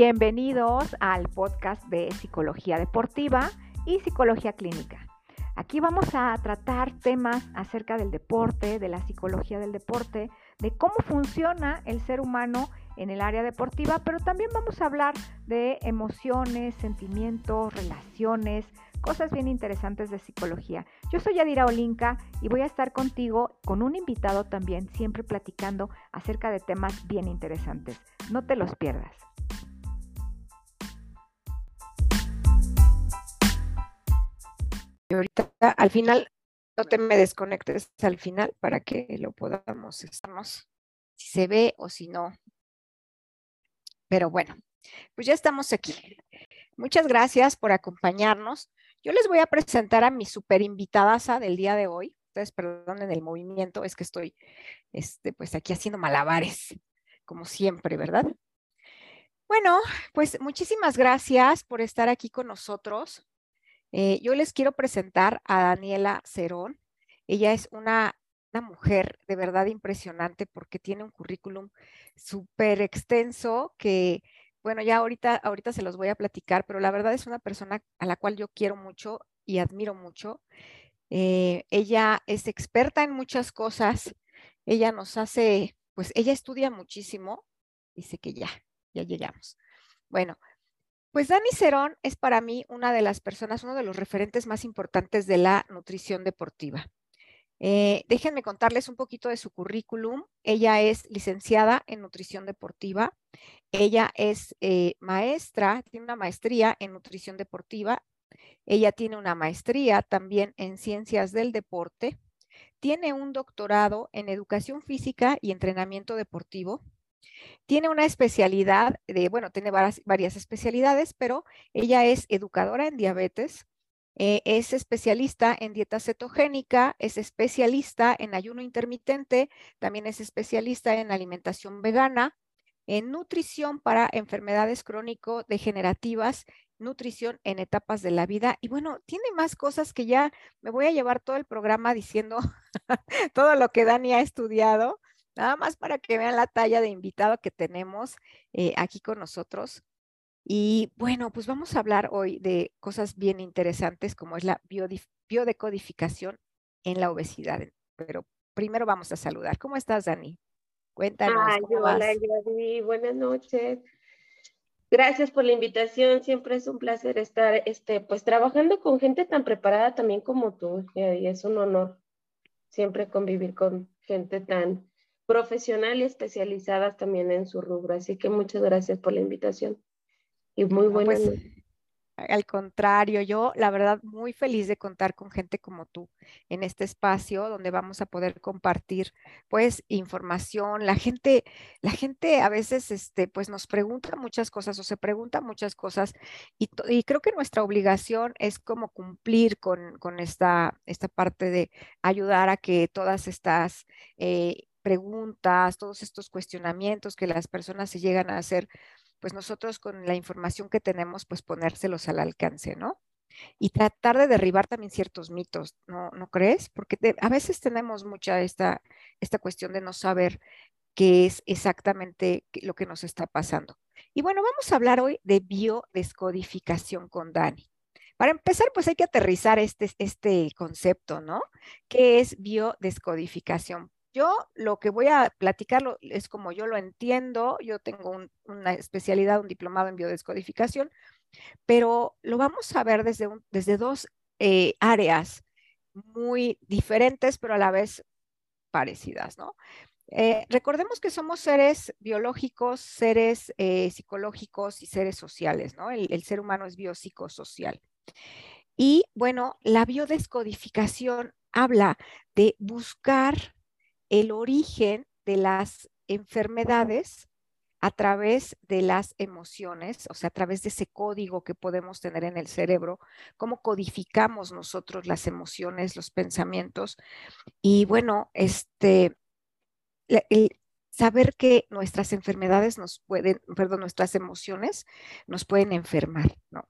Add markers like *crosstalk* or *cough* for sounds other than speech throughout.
Bienvenidos al podcast de Psicología Deportiva y Psicología Clínica. Aquí vamos a tratar temas acerca del deporte, de la psicología del deporte, de cómo funciona el ser humano en el área deportiva, pero también vamos a hablar de emociones, sentimientos, relaciones, cosas bien interesantes de psicología. Yo soy Yadira Olinka y voy a estar contigo con un invitado también, siempre platicando acerca de temas bien interesantes. No te los pierdas. Y ahorita al final, no te me desconectes al final para que lo podamos, estamos, si se ve o si no. Pero bueno, pues ya estamos aquí. Muchas gracias por acompañarnos. Yo les voy a presentar a mi super invitada del día de hoy. Ustedes perdonen el movimiento, es que estoy este, pues aquí haciendo malabares, como siempre, ¿verdad? Bueno, pues muchísimas gracias por estar aquí con nosotros. Eh, yo les quiero presentar a Daniela Cerón. Ella es una, mujer de verdad impresionante porque tiene un currículum súper extenso que, bueno, ya ahorita, ahorita se los voy a platicar, pero la verdad es una persona a la cual yo quiero mucho y admiro mucho. Eh, ella es experta en muchas cosas. Ella nos hace, pues ella estudia muchísimo. Dice que ya, ya llegamos. Bueno, pues Dani Cerón es para mí una de las personas, uno de los referentes más importantes de la nutrición deportiva. Eh, déjenme contarles un poquito de su currículum. Ella es licenciada en nutrición deportiva. Ella es eh, maestra, tiene una maestría en nutrición deportiva. Ella tiene una maestría también en ciencias del deporte. Tiene un doctorado en educación física y entrenamiento deportivo. Tiene una especialidad de, bueno, tiene varias, especialidades, pero ella es educadora en diabetes, eh, es especialista en dieta cetogénica, es especialista en ayuno intermitente, también es especialista en alimentación vegana, en nutrición para enfermedades crónico-degenerativas, nutrición en etapas de la vida. Y bueno, tiene más cosas que ya me voy a llevar todo el programa diciendo *laughs* todo lo que Dani ha estudiado, Nada más para que vean la talla de invitado que tenemos eh, aquí con nosotros. Y bueno, pues vamos a hablar hoy de cosas bien interesantes como es la biodecodificación en la obesidad. Pero primero vamos a saludar. ¿Cómo estás, Dani? Cuéntanos. ¿cómo hola, Dani. Buenas noches. Gracias por la invitación. Siempre es un placer estar este, pues, trabajando con gente tan preparada también como tú. Y es un honor siempre convivir con gente tan profesional y especializadas también en su rubro. Así que muchas gracias por la invitación y muy buenas pues, Al contrario, yo la verdad muy feliz de contar con gente como tú en este espacio donde vamos a poder compartir pues información. La gente, la gente a veces este, pues nos pregunta muchas cosas o se pregunta muchas cosas y, y creo que nuestra obligación es como cumplir con, con esta, esta parte de ayudar a que todas estas eh, preguntas, todos estos cuestionamientos que las personas se llegan a hacer, pues nosotros con la información que tenemos, pues ponérselos al alcance, ¿no? Y tratar de derribar también ciertos mitos, ¿no, ¿no crees? Porque a veces tenemos mucha esta, esta cuestión de no saber qué es exactamente lo que nos está pasando. Y bueno, vamos a hablar hoy de biodescodificación con Dani. Para empezar, pues hay que aterrizar este, este concepto, ¿no? ¿Qué es biodescodificación? Yo lo que voy a platicar es como yo lo entiendo, yo tengo una especialidad, un diplomado en biodescodificación, pero lo vamos a ver desde, desde dos eh, áreas muy diferentes, pero a la vez parecidas, ¿no? Eh, recordemos que somos seres biológicos, seres eh, psicológicos y seres sociales, ¿no? El, el, ser humano es biopsicosocial. Y bueno, la biodescodificación habla de buscar el origen de las enfermedades a través de las emociones, o sea, a través de ese código que podemos tener en el cerebro, cómo codificamos nosotros las emociones, los pensamientos. Y bueno, este, el saber que nuestras enfermedades nos pueden, perdón, nuestras emociones nos pueden enfermar, ¿no?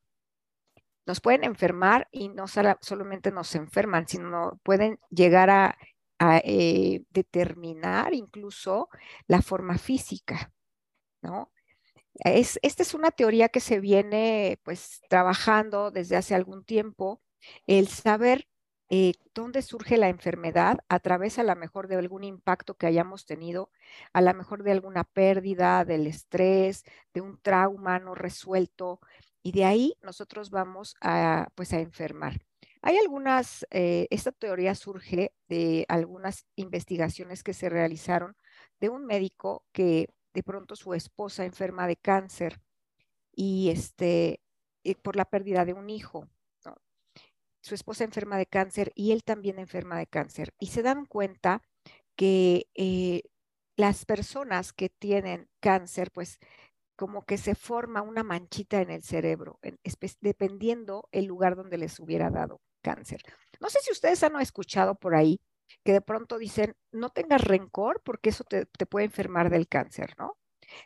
Nos pueden enfermar y no solamente nos enferman, sino pueden llegar a a eh, determinar incluso la forma física, ¿no? Es, esta es una teoría que se viene pues trabajando desde hace algún tiempo, el saber eh, dónde surge la enfermedad a través a lo mejor de algún impacto que hayamos tenido, a lo mejor de alguna pérdida, del estrés, de un trauma no resuelto, y de ahí nosotros vamos a pues a enfermar. Hay algunas, eh, esta teoría surge de algunas investigaciones que se realizaron de un médico que de pronto su esposa enferma de cáncer y este, eh, por la pérdida de un hijo. Su esposa enferma de cáncer y él también enferma de cáncer. Y se dan cuenta que eh, las personas que tienen cáncer, pues como que se forma una manchita en el cerebro, dependiendo el lugar donde les hubiera dado cáncer. No sé si ustedes han escuchado por ahí que de pronto dicen, no tengas rencor porque eso te, puede enfermar del cáncer, ¿no?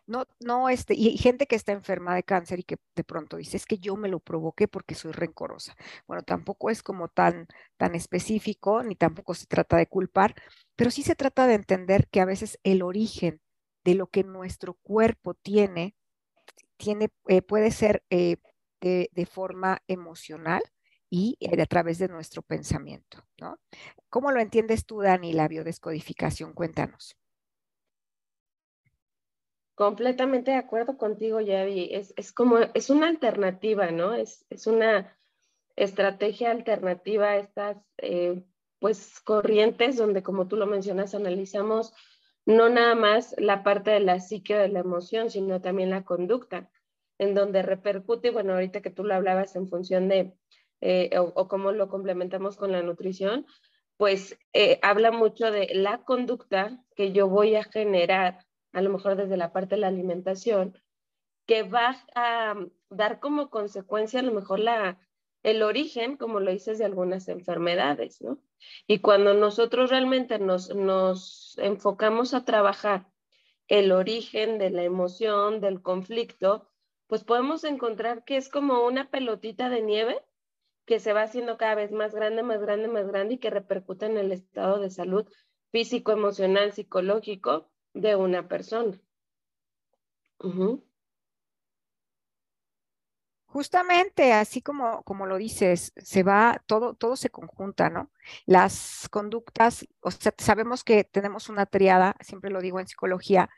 No, no, este, y gente que está enferma de cáncer y que de pronto dice, es que yo me lo provoqué porque soy rencorosa. Bueno, tampoco es como tan, tan específico, ni tampoco se trata de culpar, pero sí se trata de entender que a veces el origen de lo que nuestro cuerpo tiene, tiene eh, puede ser eh, de, forma emocional y eh, a través de nuestro pensamiento, ¿no? ¿Cómo lo entiendes tú, Dani, la biodescodificación? Cuéntanos. Completamente de acuerdo contigo, Yavi. Es, es como, es una alternativa, ¿no? Es, es una estrategia alternativa a estas, eh, pues, corrientes donde, como tú lo mencionas, analizamos no nada más la parte de la psique o de la emoción, sino también la conducta, en donde repercute, bueno, ahorita que tú lo hablabas en función de eh, o, cómo lo complementamos con la nutrición, pues eh, habla mucho de la conducta que yo voy a generar, a lo mejor desde la parte de la alimentación, que va a dar como consecuencia a lo mejor la, el origen, como lo dices, de algunas enfermedades, ¿no? Y cuando nosotros realmente nos, nos enfocamos a trabajar el origen de la emoción, del conflicto, pues podemos encontrar que es como una pelotita de nieve que se va haciendo cada vez más grande, más grande, más grande y que repercute en el estado de salud físico, emocional, psicológico de una persona. Justamente, así como, como lo dices, se va, todo, todo se conjunta, ¿no? Las conductas, o sea, sabemos que tenemos una triada, siempre lo digo en psicología,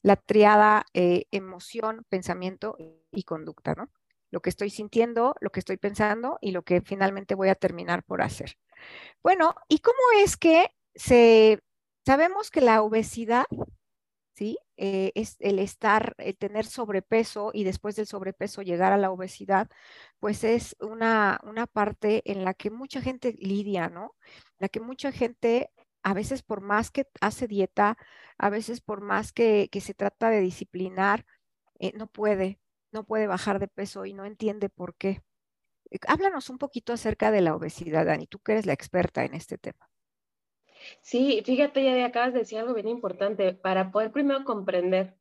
la triada eh, emoción, pensamiento y conducta, ¿no? Lo que estoy sintiendo, lo que estoy pensando y lo que finalmente voy a terminar por hacer. Bueno, ¿y cómo es que se, sabemos que la obesidad, ¿sí? Eh, es el estar, el tener sobrepeso y después del sobrepeso llegar a la obesidad, pues es una, una parte en la que mucha gente lidia, ¿no? La que mucha gente a veces por más que hace dieta, a veces por más que, que se trata de disciplinar, eh, no puede, no puede bajar de peso y no entiende por qué. Eh, háblanos un poquito acerca de la obesidad, Dani, tú que eres la experta en este tema. Sí, fíjate, ya acabas de decir algo bien importante. Para poder primero comprender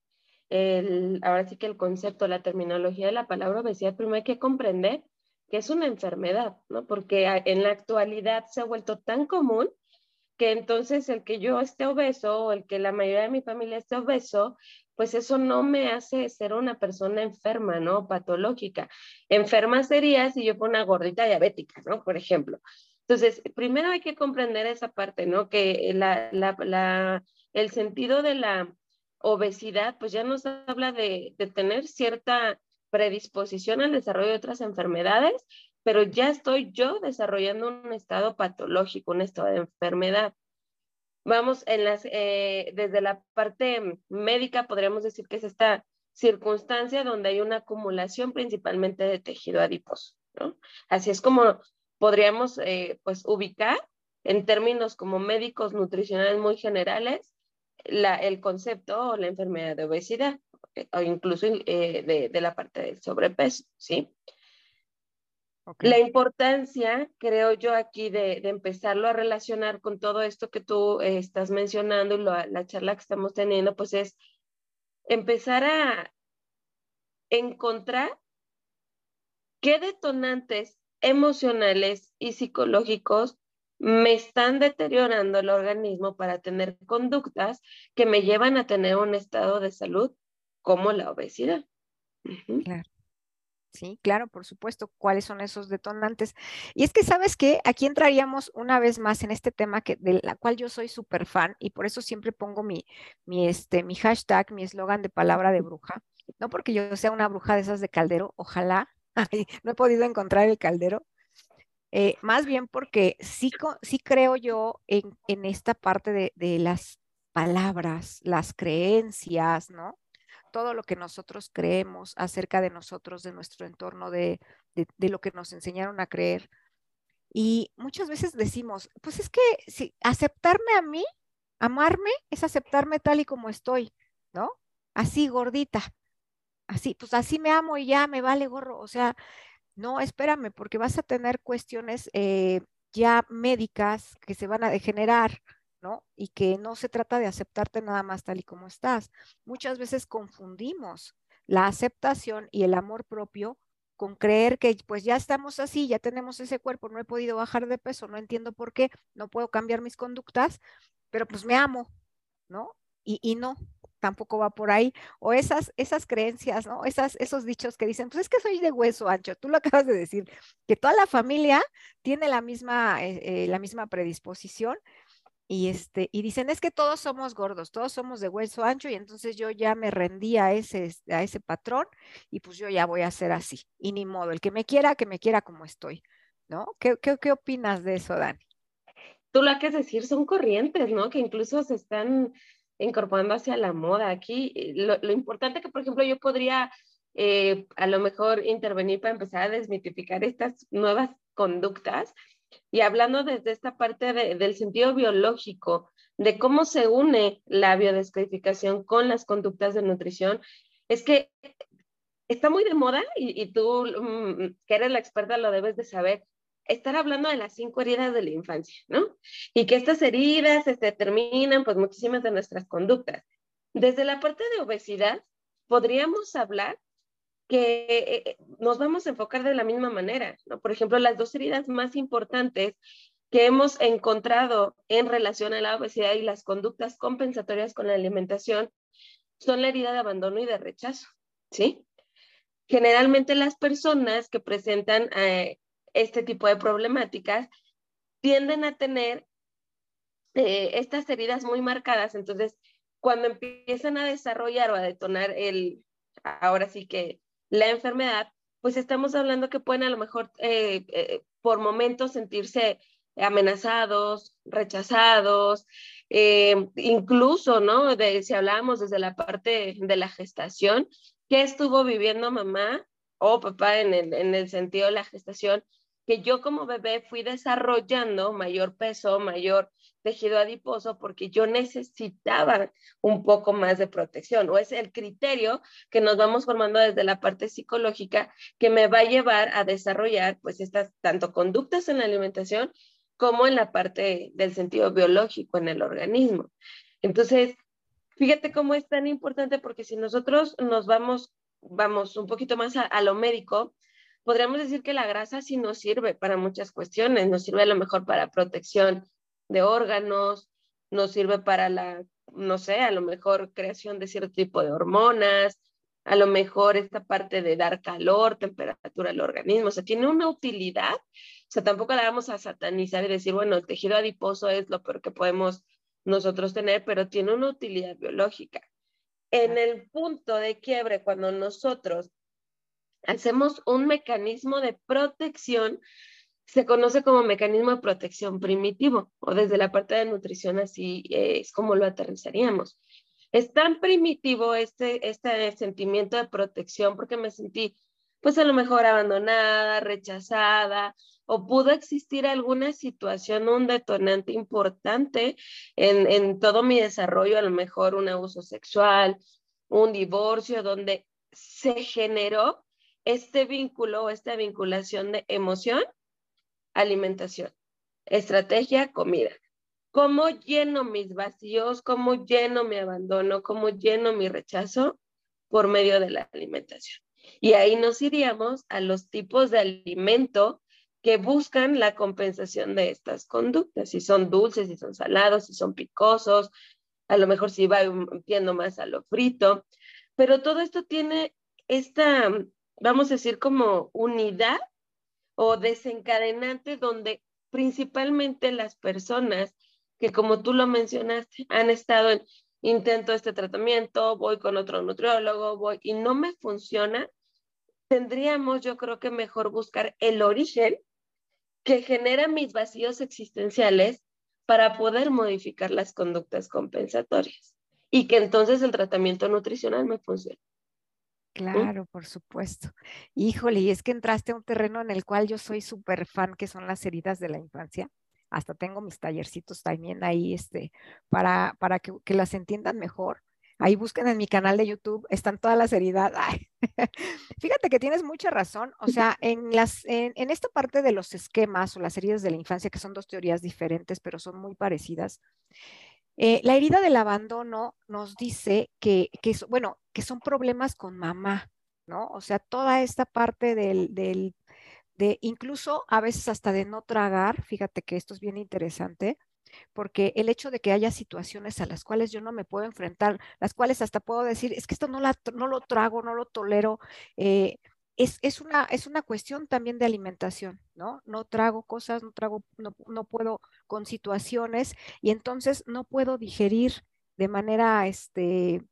el, ahora sí que el concepto, la terminología de la palabra obesidad, primero hay que comprender que es una enfermedad, ¿no? Porque en la actualidad se ha vuelto tan común que entonces el que yo esté obeso o el que la mayoría de mi familia esté obeso pues eso no me hace ser una persona enferma, ¿no? Patológica. Enferma sería si yo fuera una gordita diabética, ¿no? Por ejemplo. Entonces, primero hay que comprender esa parte, ¿no? Que el sentido de la obesidad, pues ya nos habla de, de tener cierta predisposición al desarrollo de otras enfermedades, pero ya estoy yo desarrollando un estado patológico, un estado de enfermedad. Vamos, en las, eh, desde la parte médica podríamos decir que es esta circunstancia donde hay una acumulación principalmente de tejido adiposo, ¿no? Así es como podríamos eh, pues ubicar en términos como médicos nutricionales muy generales la, el concepto o la enfermedad de obesidad o incluso eh, de, de, la parte del sobrepeso, ¿sí? La importancia, creo yo, aquí de, empezarlo a relacionar con todo esto que tú eh, estás mencionando y la charla que estamos teniendo, pues es empezar a encontrar qué detonantes emocionales y psicológicos me están deteriorando el organismo para tener conductas que me llevan a tener un estado de salud como la obesidad. Claro. Sí, claro, por supuesto, cuáles son esos detonantes. Y es que, ¿sabes qué? Aquí entraríamos una vez más en este tema que, de la cual yo soy súper fan y por eso siempre pongo mi, mi, este, mi hashtag, mi eslogan de palabra de bruja. No porque yo sea una bruja de esas de caldero, ojalá, *laughs* no he podido encontrar el caldero, eh, más bien porque sí, sí creo yo en, en esta parte de, de las palabras, las creencias, ¿no? Todo lo que nosotros creemos acerca de nosotros, de nuestro entorno, de, lo que nos enseñaron a creer. Y muchas veces decimos, pues es que si aceptarme a mí, amarme, es aceptarme tal y como estoy, ¿no? Así gordita, así, pues así me amo y ya me vale gorro. O sea, no, espérame, porque vas a tener cuestiones eh, ya médicas que se van a degenerar, Y que no se trata de aceptarte nada más tal y como estás. Muchas veces confundimos la aceptación y el amor propio con creer que pues ya estamos así, ya tenemos ese cuerpo, no he podido bajar de peso, no entiendo por qué, no puedo cambiar mis conductas, pero pues me amo, ¿no? Y, y no, tampoco va por ahí. O esas, esas creencias, ¿no? Esas, esos dichos que dicen, pues es que soy de hueso ancho, tú lo *laughs* acabas de decir, que toda la familia tiene la misma, eh, eh, la misma predisposición y, este, y dicen, es que todos somos gordos, todos somos de hueso ancho y entonces yo ya me rendí a ese, a ese patrón y pues yo ya voy a ser así. Y ni modo, el que me quiera, que me quiera como estoy, ¿no? ¿Qué, qué, qué opinas de eso, Dani? Tú lo que es decir son corrientes, ¿no? Que incluso se están incorporando hacia la moda. Aquí eh, lo, lo importante que, por ejemplo, yo podría eh, a lo mejor intervenir para empezar a desmitificar estas nuevas conductas y hablando desde esta parte del sentido biológico, de cómo se une la biodescodificación con las conductas de nutrición, es que está muy de moda y, tú, mm, que eres la experta, lo debes de saber, estar hablando de las cinco heridas de la infancia, ¿no? Y que estas heridas se determinan, pues, muchísimas de nuestras conductas. Desde la parte de obesidad, podríamos hablar que eh, eh, nos vamos a enfocar de la misma manera. ¿no? Por ejemplo, las dos heridas más importantes que hemos encontrado en relación a la obesidad y las conductas compensatorias con la alimentación son la herida de abandono y de rechazo, ¿sí? Generalmente las personas que presentan eh, este tipo de problemáticas tienden a tener estas heridas muy marcadas, entonces cuando empiezan a desarrollar o a detonar el, ahora sí que la enfermedad, pues estamos hablando que pueden a lo mejor eh, eh, por momentos sentirse amenazados, rechazados, eh, incluso, ¿no? De, si hablamos desde la parte de la gestación, ¿qué estuvo viviendo mamá o papá en el, en el sentido de la gestación? Que yo como bebé fui desarrollando mayor peso, mayor tejido adiposo porque yo necesitaba un poco más de protección o es el criterio que nos vamos formando desde la parte psicológica que me va a llevar a desarrollar pues estas tanto conductas en la alimentación como en la parte del sentido biológico en el organismo. Entonces, fíjate cómo es tan importante porque si nosotros nos vamos, vamos un poquito más a, a lo médico, podríamos decir que la grasa sí nos sirve para muchas cuestiones, nos sirve a lo mejor para protección de órganos, nos sirve para la, no sé, a lo mejor creación de cierto tipo de hormonas, a lo mejor esta parte de dar calor, temperatura al organismo, o sea, tiene una utilidad, o sea, tampoco la vamos a satanizar y decir, bueno, el tejido adiposo es lo peor que podemos nosotros tener, pero tiene una utilidad biológica. En el punto de quiebre, cuando nosotros hacemos un mecanismo de protección, se conoce como mecanismo de protección primitivo o desde la parte de nutrición así es como lo aterrizaríamos. Es tan primitivo este, este sentimiento de protección porque me sentí pues a lo mejor abandonada, rechazada o pudo existir alguna situación, un detonante importante en, en todo mi desarrollo, a lo mejor un abuso sexual, un divorcio, donde se generó este vínculo, esta vinculación de emoción alimentación. Estrategia, comida. ¿Cómo lleno mis vacíos? ¿Cómo lleno mi abandono? ¿Cómo lleno mi rechazo? Por medio de la alimentación. Y ahí nos iríamos a los tipos de alimento que buscan la compensación de estas conductas, si son dulces, si son salados, si son picosos, a lo mejor si va viendo más a lo frito, pero todo esto tiene esta, vamos a decir, como unidad o desencadenante donde principalmente las personas que como tú lo mencionaste, han estado en intento este tratamiento, voy con otro nutriólogo, voy y no me funciona, tendríamos yo creo que mejor buscar el origen que genera mis vacíos existenciales para poder modificar las conductas compensatorias y que entonces el tratamiento nutricional me funcione. Claro, por supuesto. Híjole, y es que entraste a un terreno en el cual yo soy súper fan, que son las heridas de la infancia hasta tengo mis tallercitos también ahí este, para, para que, las entiendan mejor. Ahí busquen en mi canal de YouTube, están todas las heridas. *laughs* Fíjate que tienes mucha razón. O *laughs* sea, en, las, en, esta parte de los esquemas o las heridas de la infancia, que son dos teorías diferentes, pero son muy parecidas, eh, la herida del abandono nos dice que, bueno, que son problemas con mamá, ¿no? O sea, toda esta parte del, de incluso a veces hasta de no tragar, fíjate que esto es bien interesante, porque el hecho de que haya situaciones a las cuales yo no me puedo enfrentar, las cuales hasta puedo decir, es que esto no, no lo trago, no lo tolero, eh, es, es, una, es una cuestión también de alimentación, ¿no? No trago cosas, no trago, no, no puedo con situaciones y entonces no puedo digerir de manera, este,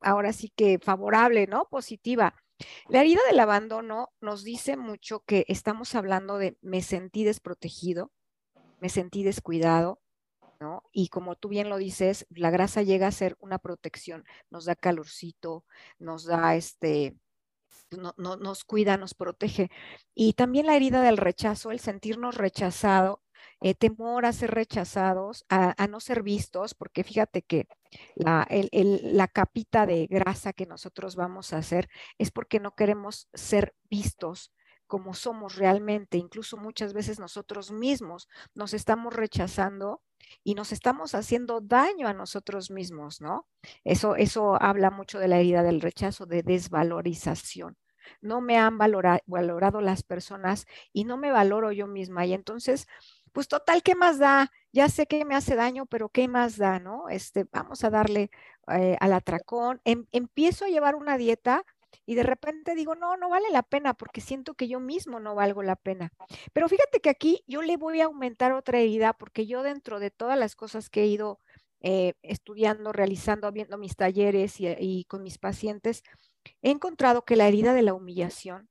ahora sí que favorable, ¿no? Positiva. La herida del abandono nos dice mucho que estamos hablando de me sentí desprotegido, me sentí descuidado, ¿no? Y como tú bien lo dices, la grasa llega a ser una protección, nos da calorcito, nos da este, no, nos cuida, nos protege. Y también la herida del rechazo, el sentirnos rechazado, eh, temor a ser rechazados, a, no ser vistos, porque fíjate que la, la capita de grasa que nosotros vamos a hacer es porque no queremos ser vistos como somos realmente. Incluso muchas veces nosotros mismos nos estamos rechazando y nos estamos haciendo daño a nosotros mismos, ¿no? Eso, eso habla mucho de la herida del rechazo, de desvalorización. No me han valorado las personas y no me valoro yo misma. Y entonces pues total, ¿qué más da? Ya sé que me hace daño, pero ¿qué más da, no? Este, vamos a darle eh, al atracón. Em, empiezo a llevar una dieta y de repente digo, no, no vale la pena porque siento que yo mismo no valgo la pena. Pero fíjate que aquí yo le voy a aumentar otra herida porque yo dentro de todas las cosas que he ido eh, estudiando, realizando, viendo mis talleres y con mis pacientes, he encontrado que la herida de la humillación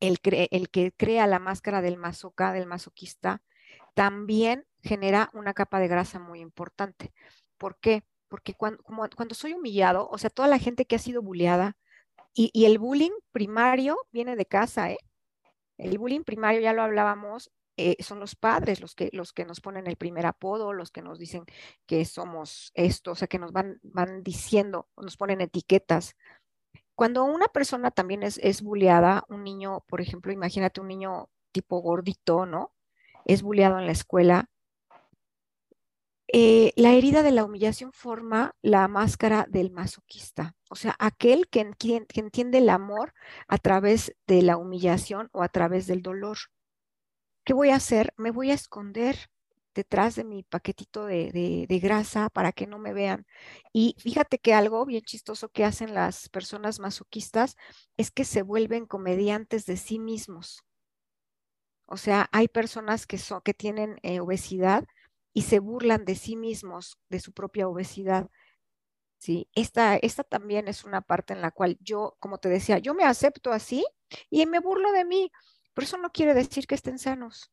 el, que crea la máscara del masoca, del masoquista, también genera una capa de grasa muy importante. ¿Por qué? Porque cuando, soy humillado, o sea, toda la gente que ha sido bulleada, y, el bullying primario viene de casa, ¿eh? El bullying primario, ya lo hablábamos, eh, son los padres los que, nos ponen el primer apodo, los que nos dicen que somos esto, o sea, que nos van diciendo, nos ponen etiquetas. Cuando una persona también es, es bulleada, un niño, por ejemplo, imagínate un niño tipo gordito, ¿no? Es bulleado en la escuela. Eh, la herida de la humillación forma la máscara del masoquista, o sea, aquel que, que entiende el amor a través de la humillación o a través del dolor. ¿Qué voy a hacer? Me voy a esconder detrás de mi paquetito de, grasa para que no me vean. Y fíjate que algo bien chistoso que hacen las personas masoquistas es que se vuelven comediantes de sí mismos. O sea, hay personas que, son, que tienen eh, obesidad y se burlan de sí mismos, de su propia obesidad. Sí, esta, esta también es una parte en la cual yo, como te decía, yo me acepto así y me burlo de mí, pero eso no quiere decir que estén sanos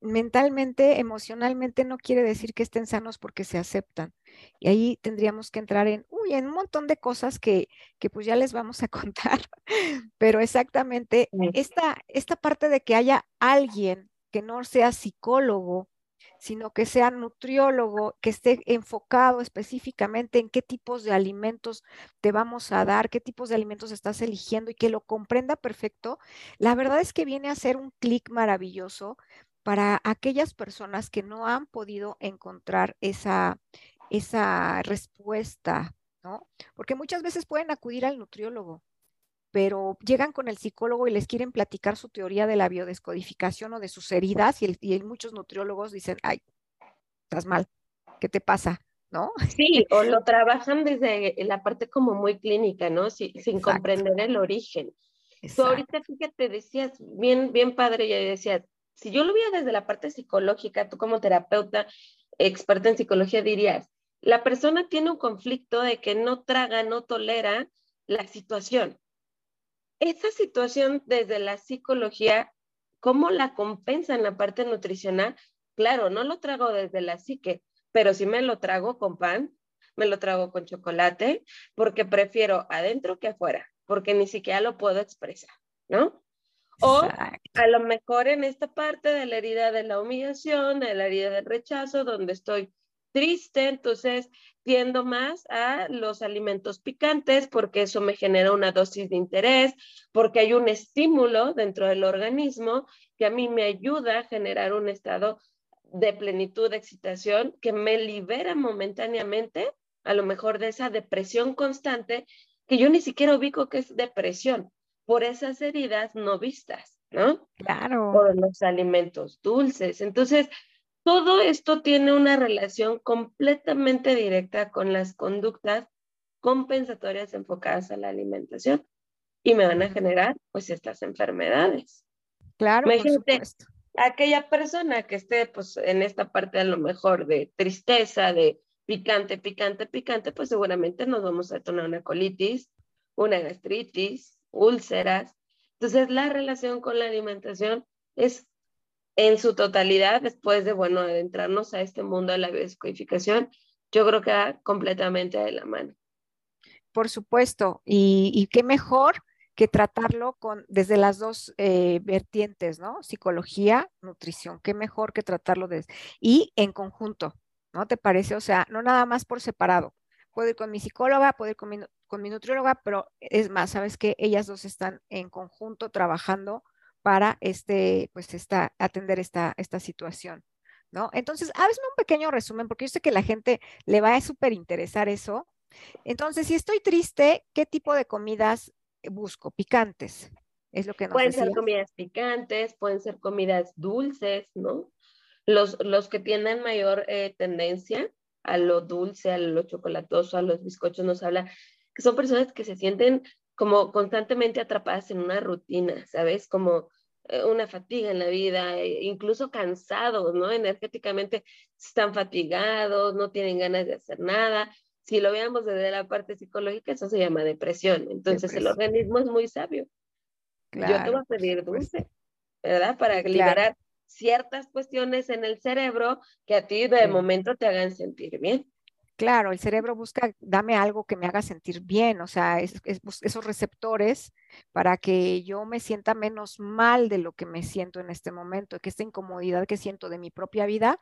mentalmente, emocionalmente no quiere decir que estén sanos porque se aceptan. Y ahí tendríamos que entrar en, uy, en un montón de cosas que, que pues ya les vamos a contar. *laughs* Pero exactamente esta, esta parte de que haya alguien que no sea psicólogo, sino que sea nutriólogo, que esté enfocado específicamente en qué tipos de alimentos te vamos a dar, qué tipos de alimentos estás eligiendo y que lo comprenda perfecto, la verdad es que viene a ser un clic maravilloso para aquellas personas que no han podido encontrar esa, esa respuesta, ¿no? Porque muchas veces pueden acudir al nutriólogo, pero llegan con el psicólogo y les quieren platicar su teoría de la biodescodificación o de sus heridas y, y muchos nutriólogos dicen, ay, estás mal, ¿qué te pasa? ¿no? Sí, o lo *laughs* trabajan desde la parte como muy clínica, ¿no? sin comprender el origen. Tú ahorita, fíjate, decías, bien, bien padre, y decías, si yo lo veía desde la parte psicológica, tú como terapeuta, experta en psicología, dirías, la persona tiene un conflicto de que no traga, no tolera la situación. Esa situación desde la psicología, ¿cómo la compensa en la parte nutricional? Claro, no lo trago desde la psique, pero sí me lo trago con pan, me lo trago con chocolate, porque prefiero adentro que afuera, porque ni siquiera lo puedo expresar, ¿no? O a lo mejor en esta parte de la herida de la humillación, de la herida del rechazo, donde estoy triste, entonces tiendo más a los alimentos picantes porque eso me genera una dosis de interés, porque hay un estímulo dentro del organismo que a mí me ayuda a generar un estado de plenitud, de excitación, que me libera momentáneamente, a lo mejor de esa depresión constante, que yo ni siquiera ubico que es depresión, por esas heridas no vistas, ¿no? Claro. Por los alimentos dulces. Entonces, todo esto tiene una relación completamente directa con las conductas compensatorias enfocadas a la alimentación y me van a generar pues estas enfermedades. Claro, por supuesto. aquella persona que esté pues en esta parte a lo mejor de tristeza, de picante, picante, picante, pues seguramente nos vamos a tener una colitis, una gastritis, úlceras. Entonces la relación con la alimentación es en su totalidad, después de, bueno, adentrarnos a este mundo de la biodescodificación, yo creo que va completamente de la mano. Por supuesto, y, qué mejor que tratarlo con, desde las dos eh, vertientes, ¿no? Psicología, nutrición, qué mejor que tratarlo desde, y en conjunto, ¿no te parece? O sea, no nada más por separado. Puedo ir con mi psicóloga, puedo ir con mi, con mi nutrióloga, pero es más, sabes que ellas dos están en conjunto trabajando para este, pues esta, atender esta, esta situación. ¿No? Entonces, hazme un pequeño resumen, porque yo sé que la gente le va a súper interesar eso. Entonces, si estoy triste, ¿qué tipo de comidas busco? Picantes. Es lo que nos Pueden ser comidas picantes, pueden ser comidas dulces, ¿no? Los, los que tienen mayor eh, tendencia a lo dulce, a lo chocolatoso, a los bizcochos, nos habla que son personas que se sienten como constantemente atrapadas en una rutina, ¿sabes? Como eh, una fatiga en la vida, eh, incluso cansados, ¿no? Energéticamente están fatigados, no tienen ganas de hacer nada. Si lo veamos desde la parte psicológica, eso se llama depresión. Entonces el organismo es muy sabio. Yo te voy a pedir dulce, ¿verdad? Para liberar ciertas cuestiones en el cerebro que a ti de momento te hagan sentir bien. Claro, el cerebro busca, dame algo que me haga sentir bien, o sea, esos receptores para que yo me sienta menos mal de lo que me siento en este momento, que esta incomodidad que siento de mi propia vida,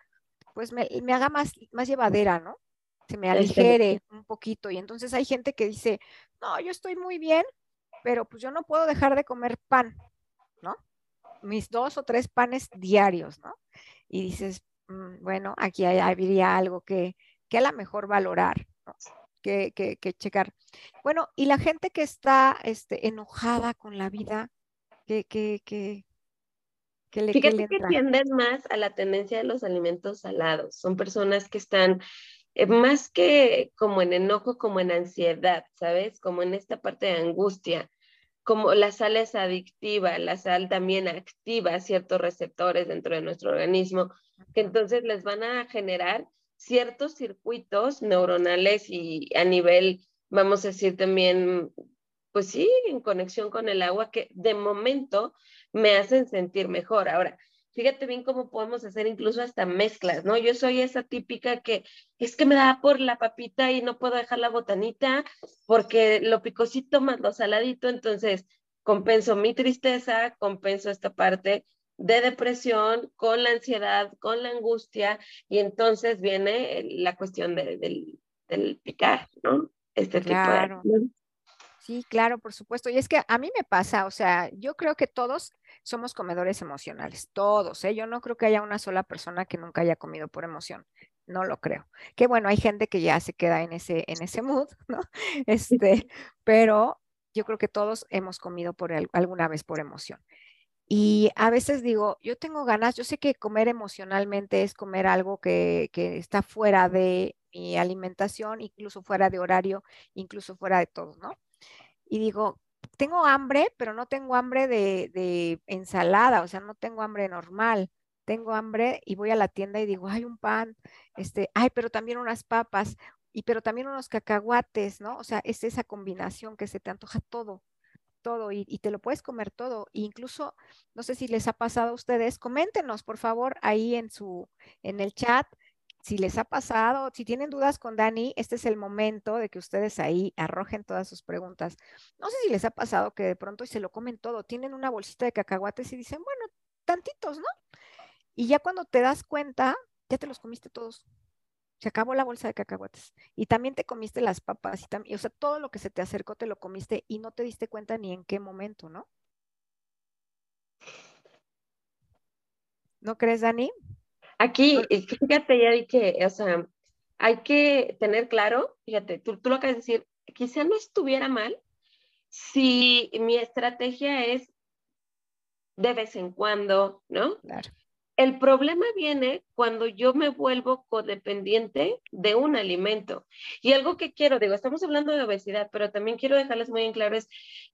pues me, haga más, más llevadera, ¿no? Se me aligere un poquito. Y entonces hay gente que dice, no, yo estoy muy bien, pero pues yo no puedo dejar de comer pan, ¿no? Mis dos o tres panes diarios, ¿no? Y dices, mm, bueno, aquí habría algo que que a la mejor valorar, que, que, checar. Bueno, y la gente que está este, enojada con la vida, que, que, que, que le, Fíjate que, tienden más a la tendencia de los alimentos salados. Son personas que están eh, más que como en enojo, como en ansiedad, ¿sabes? Como en esta parte de angustia. Como la sal es adictiva, la sal también activa ciertos receptores dentro de nuestro organismo, que entonces les van a generar ciertos circuitos neuronales y a nivel, vamos a decir también, pues sí, en conexión con el agua que de momento me hacen sentir mejor. Ahora, fíjate bien cómo podemos hacer incluso hasta mezclas, ¿no? Yo soy esa típica que es que me da por la papita y no puedo dejar la botanita porque lo picosito más lo saladito, entonces compenso mi tristeza, compenso esta parte de depresión, con la ansiedad, con la angustia, y entonces viene la cuestión del, picar, ¿no? Este claro. tipo de... Sí, claro, por supuesto. Y es que a mí me pasa, o sea, yo creo que todos somos comedores emocionales, todos, ¿eh? Yo no creo que haya una sola persona que nunca haya comido por emoción, no lo creo. Que bueno, hay gente que ya se queda en ese, en ese mood, *laughs* ¿no? Este, pero yo creo que todos hemos comido por alguna vez por emoción. Y a veces digo, yo tengo ganas, yo sé que comer emocionalmente es comer algo que, está fuera de mi alimentación, incluso fuera de horario, incluso fuera de todo, ¿no? Y digo, tengo hambre, pero no tengo hambre de, ensalada, o sea, no tengo hambre normal tengo hambre y voy a la tienda y digo, hay un pan, este, ay, pero también unas papas, y pero también unos cacahuates, ¿no? O sea, es esa combinación que se te antoja todo, todo, y, te lo puedes comer todo. E incluso, no sé si les ha pasado a ustedes, coméntenos, por favor, ahí en su, en el chat, si les ha pasado, si tienen dudas con Dani, este es el momento de que ustedes ahí arrojen todas sus preguntas. No sé si les ha pasado que de pronto se lo comen todo, tienen una bolsita de cacahuates y dicen, bueno, tantitos, ¿no? Y ya cuando te das cuenta, ya te los comiste todos. Se acabó la bolsa de cacahuates. Y también te comiste las papas. Y también, o sea, todo lo que se te acercó te lo comiste y no te diste cuenta ni en qué momento, ¿no? ¿No crees, Dani? Aquí, fíjate, ya dije, o sea, hay que tener claro, fíjate, tú, tú lo acabas de decir, quizá no estuviera mal si mi estrategia es de vez en cuando, ¿no? Claro. El problema viene cuando yo me vuelvo codependiente de un alimento. Y algo que quiero, digo, estamos hablando de obesidad, pero también quiero dejarles muy en claro es,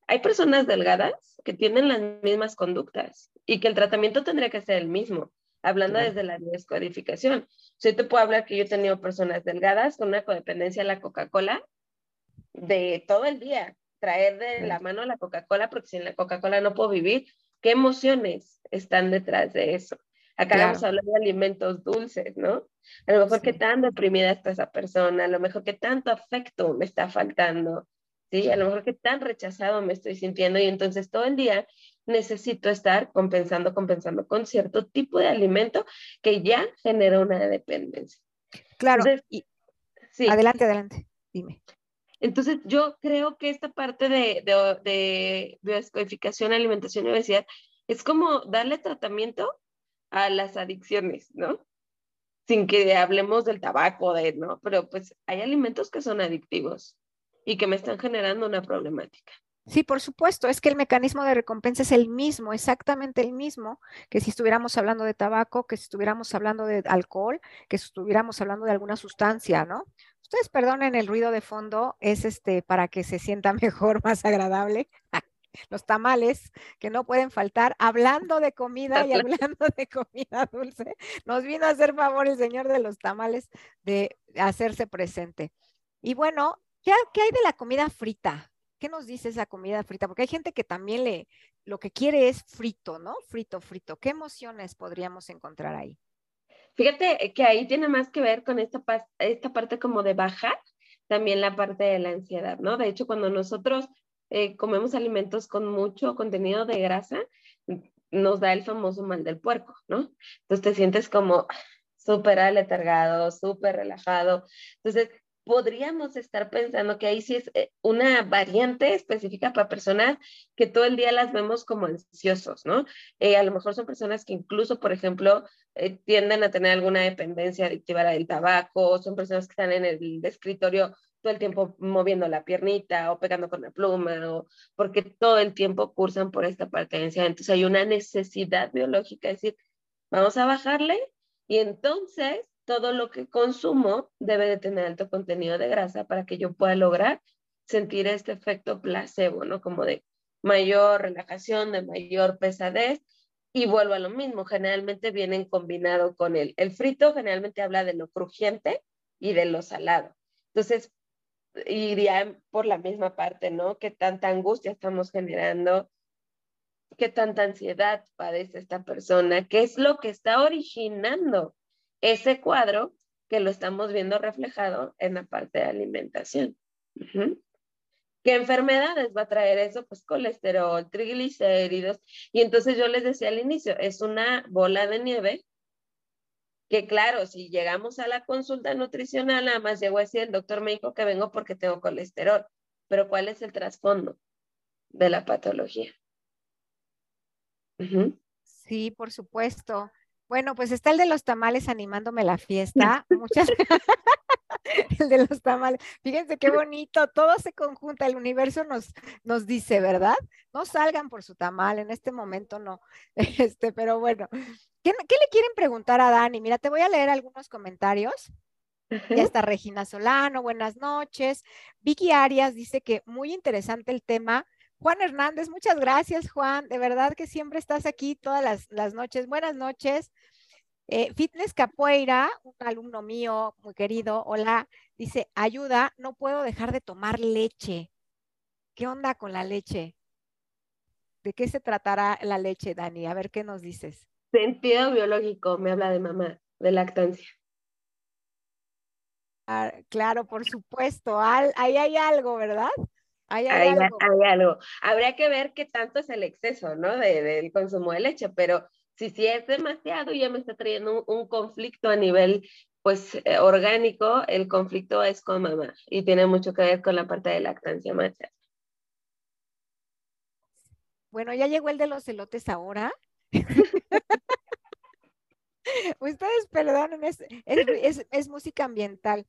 hay personas delgadas que tienen las mismas conductas y que el tratamiento tendría que ser el mismo, hablando desde la descodificación. Si te puedo hablar que yo he tenido personas delgadas con una codependencia a la Coca-Cola de todo el día, traer de la mano la Coca-Cola porque sin la Coca-Cola no puedo vivir. ¿Qué emociones están detrás de eso? Acá vamos a hablar de alimentos dulces, ¿no? A lo mejor qué tan deprimida está esa persona, a lo mejor qué tanto afecto me está faltando, ¿sí? A lo mejor qué tan rechazado me estoy sintiendo y entonces todo el día necesito estar compensando, compensando con cierto tipo de alimento que ya genera una dependencia. Claro. y, sí. Adelante, adelante. Dime. Entonces, yo creo que esta parte de, de, de biodescodificación, alimentación y obesidad es como darle tratamiento a las adicciones, ¿no? Sin que hablemos del tabaco, de, ¿no? Pero pues hay alimentos que son adictivos y que me están generando una problemática. Sí, por supuesto, es que el mecanismo de recompensa es el mismo, exactamente el mismo que si estuviéramos hablando de tabaco, que si estuviéramos hablando de alcohol, que si estuviéramos hablando de alguna sustancia, ¿no? Ustedes perdonen el ruido de fondo, es este para que se sienta *laughs* mejor, más agradable los tamales que no pueden faltar, hablando de comida y hablando *laughs* de comida dulce, nos vino a hacer favor el señor de los tamales de hacerse presente. Y bueno, ¿qué, hay de la comida frita? ¿Qué nos dice esa comida frita? Porque hay gente que también le, lo que quiere es frito, ¿no? Frito, frito. ¿Qué emociones podríamos encontrar ahí? Fíjate que ahí tiene más que ver con esta, esta parte como de bajar también la parte de la ansiedad, ¿no? De hecho, cuando nosotros eh, comemos alimentos con mucho contenido de grasa, nos da el famoso mal del puerco, ¿no? Entonces te sientes como súper aletargado, súper relajado. Entonces, podríamos estar pensando que ahí sí es eh, una variante específica para personas que todo el día las vemos como ansiosos, ¿no? Eh, a lo mejor son personas que incluso, por ejemplo, tienden a tener alguna dependencia adictiva del tabaco, son personas que están en el escritorio todo el tiempo moviendo la piernita o pegando con la pluma, o porque todo el tiempo cursan por esta ansiedad. Entonces hay una necesidad biológica de decir, vamos a bajarle y entonces todo lo que consumo debe de tener alto contenido de grasa para que yo pueda lograr sentir este efecto placebo, ¿no? Como de mayor relajación, de mayor pesadez. Y vuelvo a lo mismo, generalmente vienen combinado con el, el frito, generalmente habla de lo crujiente y de lo salado. Entonces, iría por la misma parte, ¿no? ¿Qué tanta angustia estamos generando? ¿Qué tanta ansiedad padece esta persona? ¿Qué es lo que está originando ese cuadro que lo estamos viendo reflejado en la parte de alimentación? ¿Qué enfermedades va a traer eso? Pues colesterol, triglicéridos. Y entonces yo les decía al inicio, es una bola de nieve que claro, si llegamos a la consulta nutricional, nada más llego a decir, el doctor me dijo que vengo porque tengo colesterol, pero ¿cuál es el trasfondo de la patología? Sí, por supuesto. Bueno, pues está el de los tamales animándome la fiesta. *laughs* Muchas *laughs* el de los tamales. Fíjense qué bonito, todo se conjunta, el universo nos, nos dice, ¿verdad? No salgan por su tamal, en este momento no. *laughs* Este, pero bueno, ¿qué, le quieren preguntar a Dani? Mira, te voy a leer algunos comentarios. Ya está Regina Solano, buenas noches. Vicky Arias dice que muy interesante el tema. Juan Hernández, muchas gracias, Juan. De verdad que siempre estás aquí todas las, noches. Buenas noches. Eh, Fitness Capoeira, un alumno mío muy querido, hola, dice, ayuda, no puedo dejar de tomar leche. ¿Qué onda con la leche? ¿De qué se tratará la leche, Dani? A ver qué nos dices. Sentido biológico, me habla de mamá, de lactancia. Ah, claro, por supuesto. ahí hay algo, ¿verdad? Ahí hay, algo. hay, algo. Habría que ver qué tanto es el exceso, ¿no? De, del consumo de leche, pero si, si es demasiado, ya me está trayendo un, conflicto a nivel, pues, eh, orgánico, el conflicto es con mamá y tiene mucho que ver con la parte de lactancia macha. Bueno, ya llegó el de los elotes ahora. *laughs* Ustedes perdonen, es, es, música ambiental.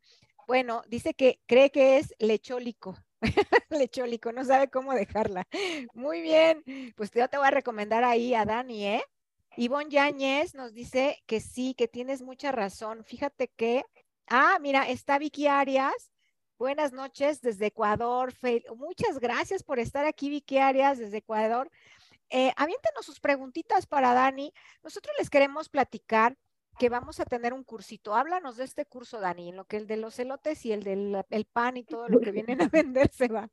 Bueno, dice que cree que es lechólico. *laughs* lechólico, no sabe cómo dejarla. Muy bien, pues yo te voy a recomendar ahí a Dani, ¿eh? Ivonne Yáñez nos dice que sí, que tienes mucha razón. Fíjate que, ah, mira, está Vicky Arias. Buenas noches desde Ecuador. Muchas gracias por estar aquí, Vicky Arias, desde Ecuador. Eh, aviéntenos sus preguntitas para Dani. Nosotros les queremos platicar que vamos a tener un cursito. Háblanos de este curso, Dani, en lo que el de los elotes y el del el pan y todo lo que *laughs* vienen a vender se va.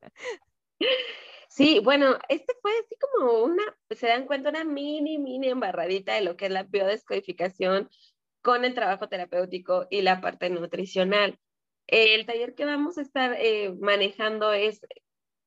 Sí, bueno, este fue así como una, se dan cuenta, una mini, mini embarradita de lo que es la biodescodificación con el trabajo terapéutico y la parte nutricional. El taller que vamos a estar eh, manejando es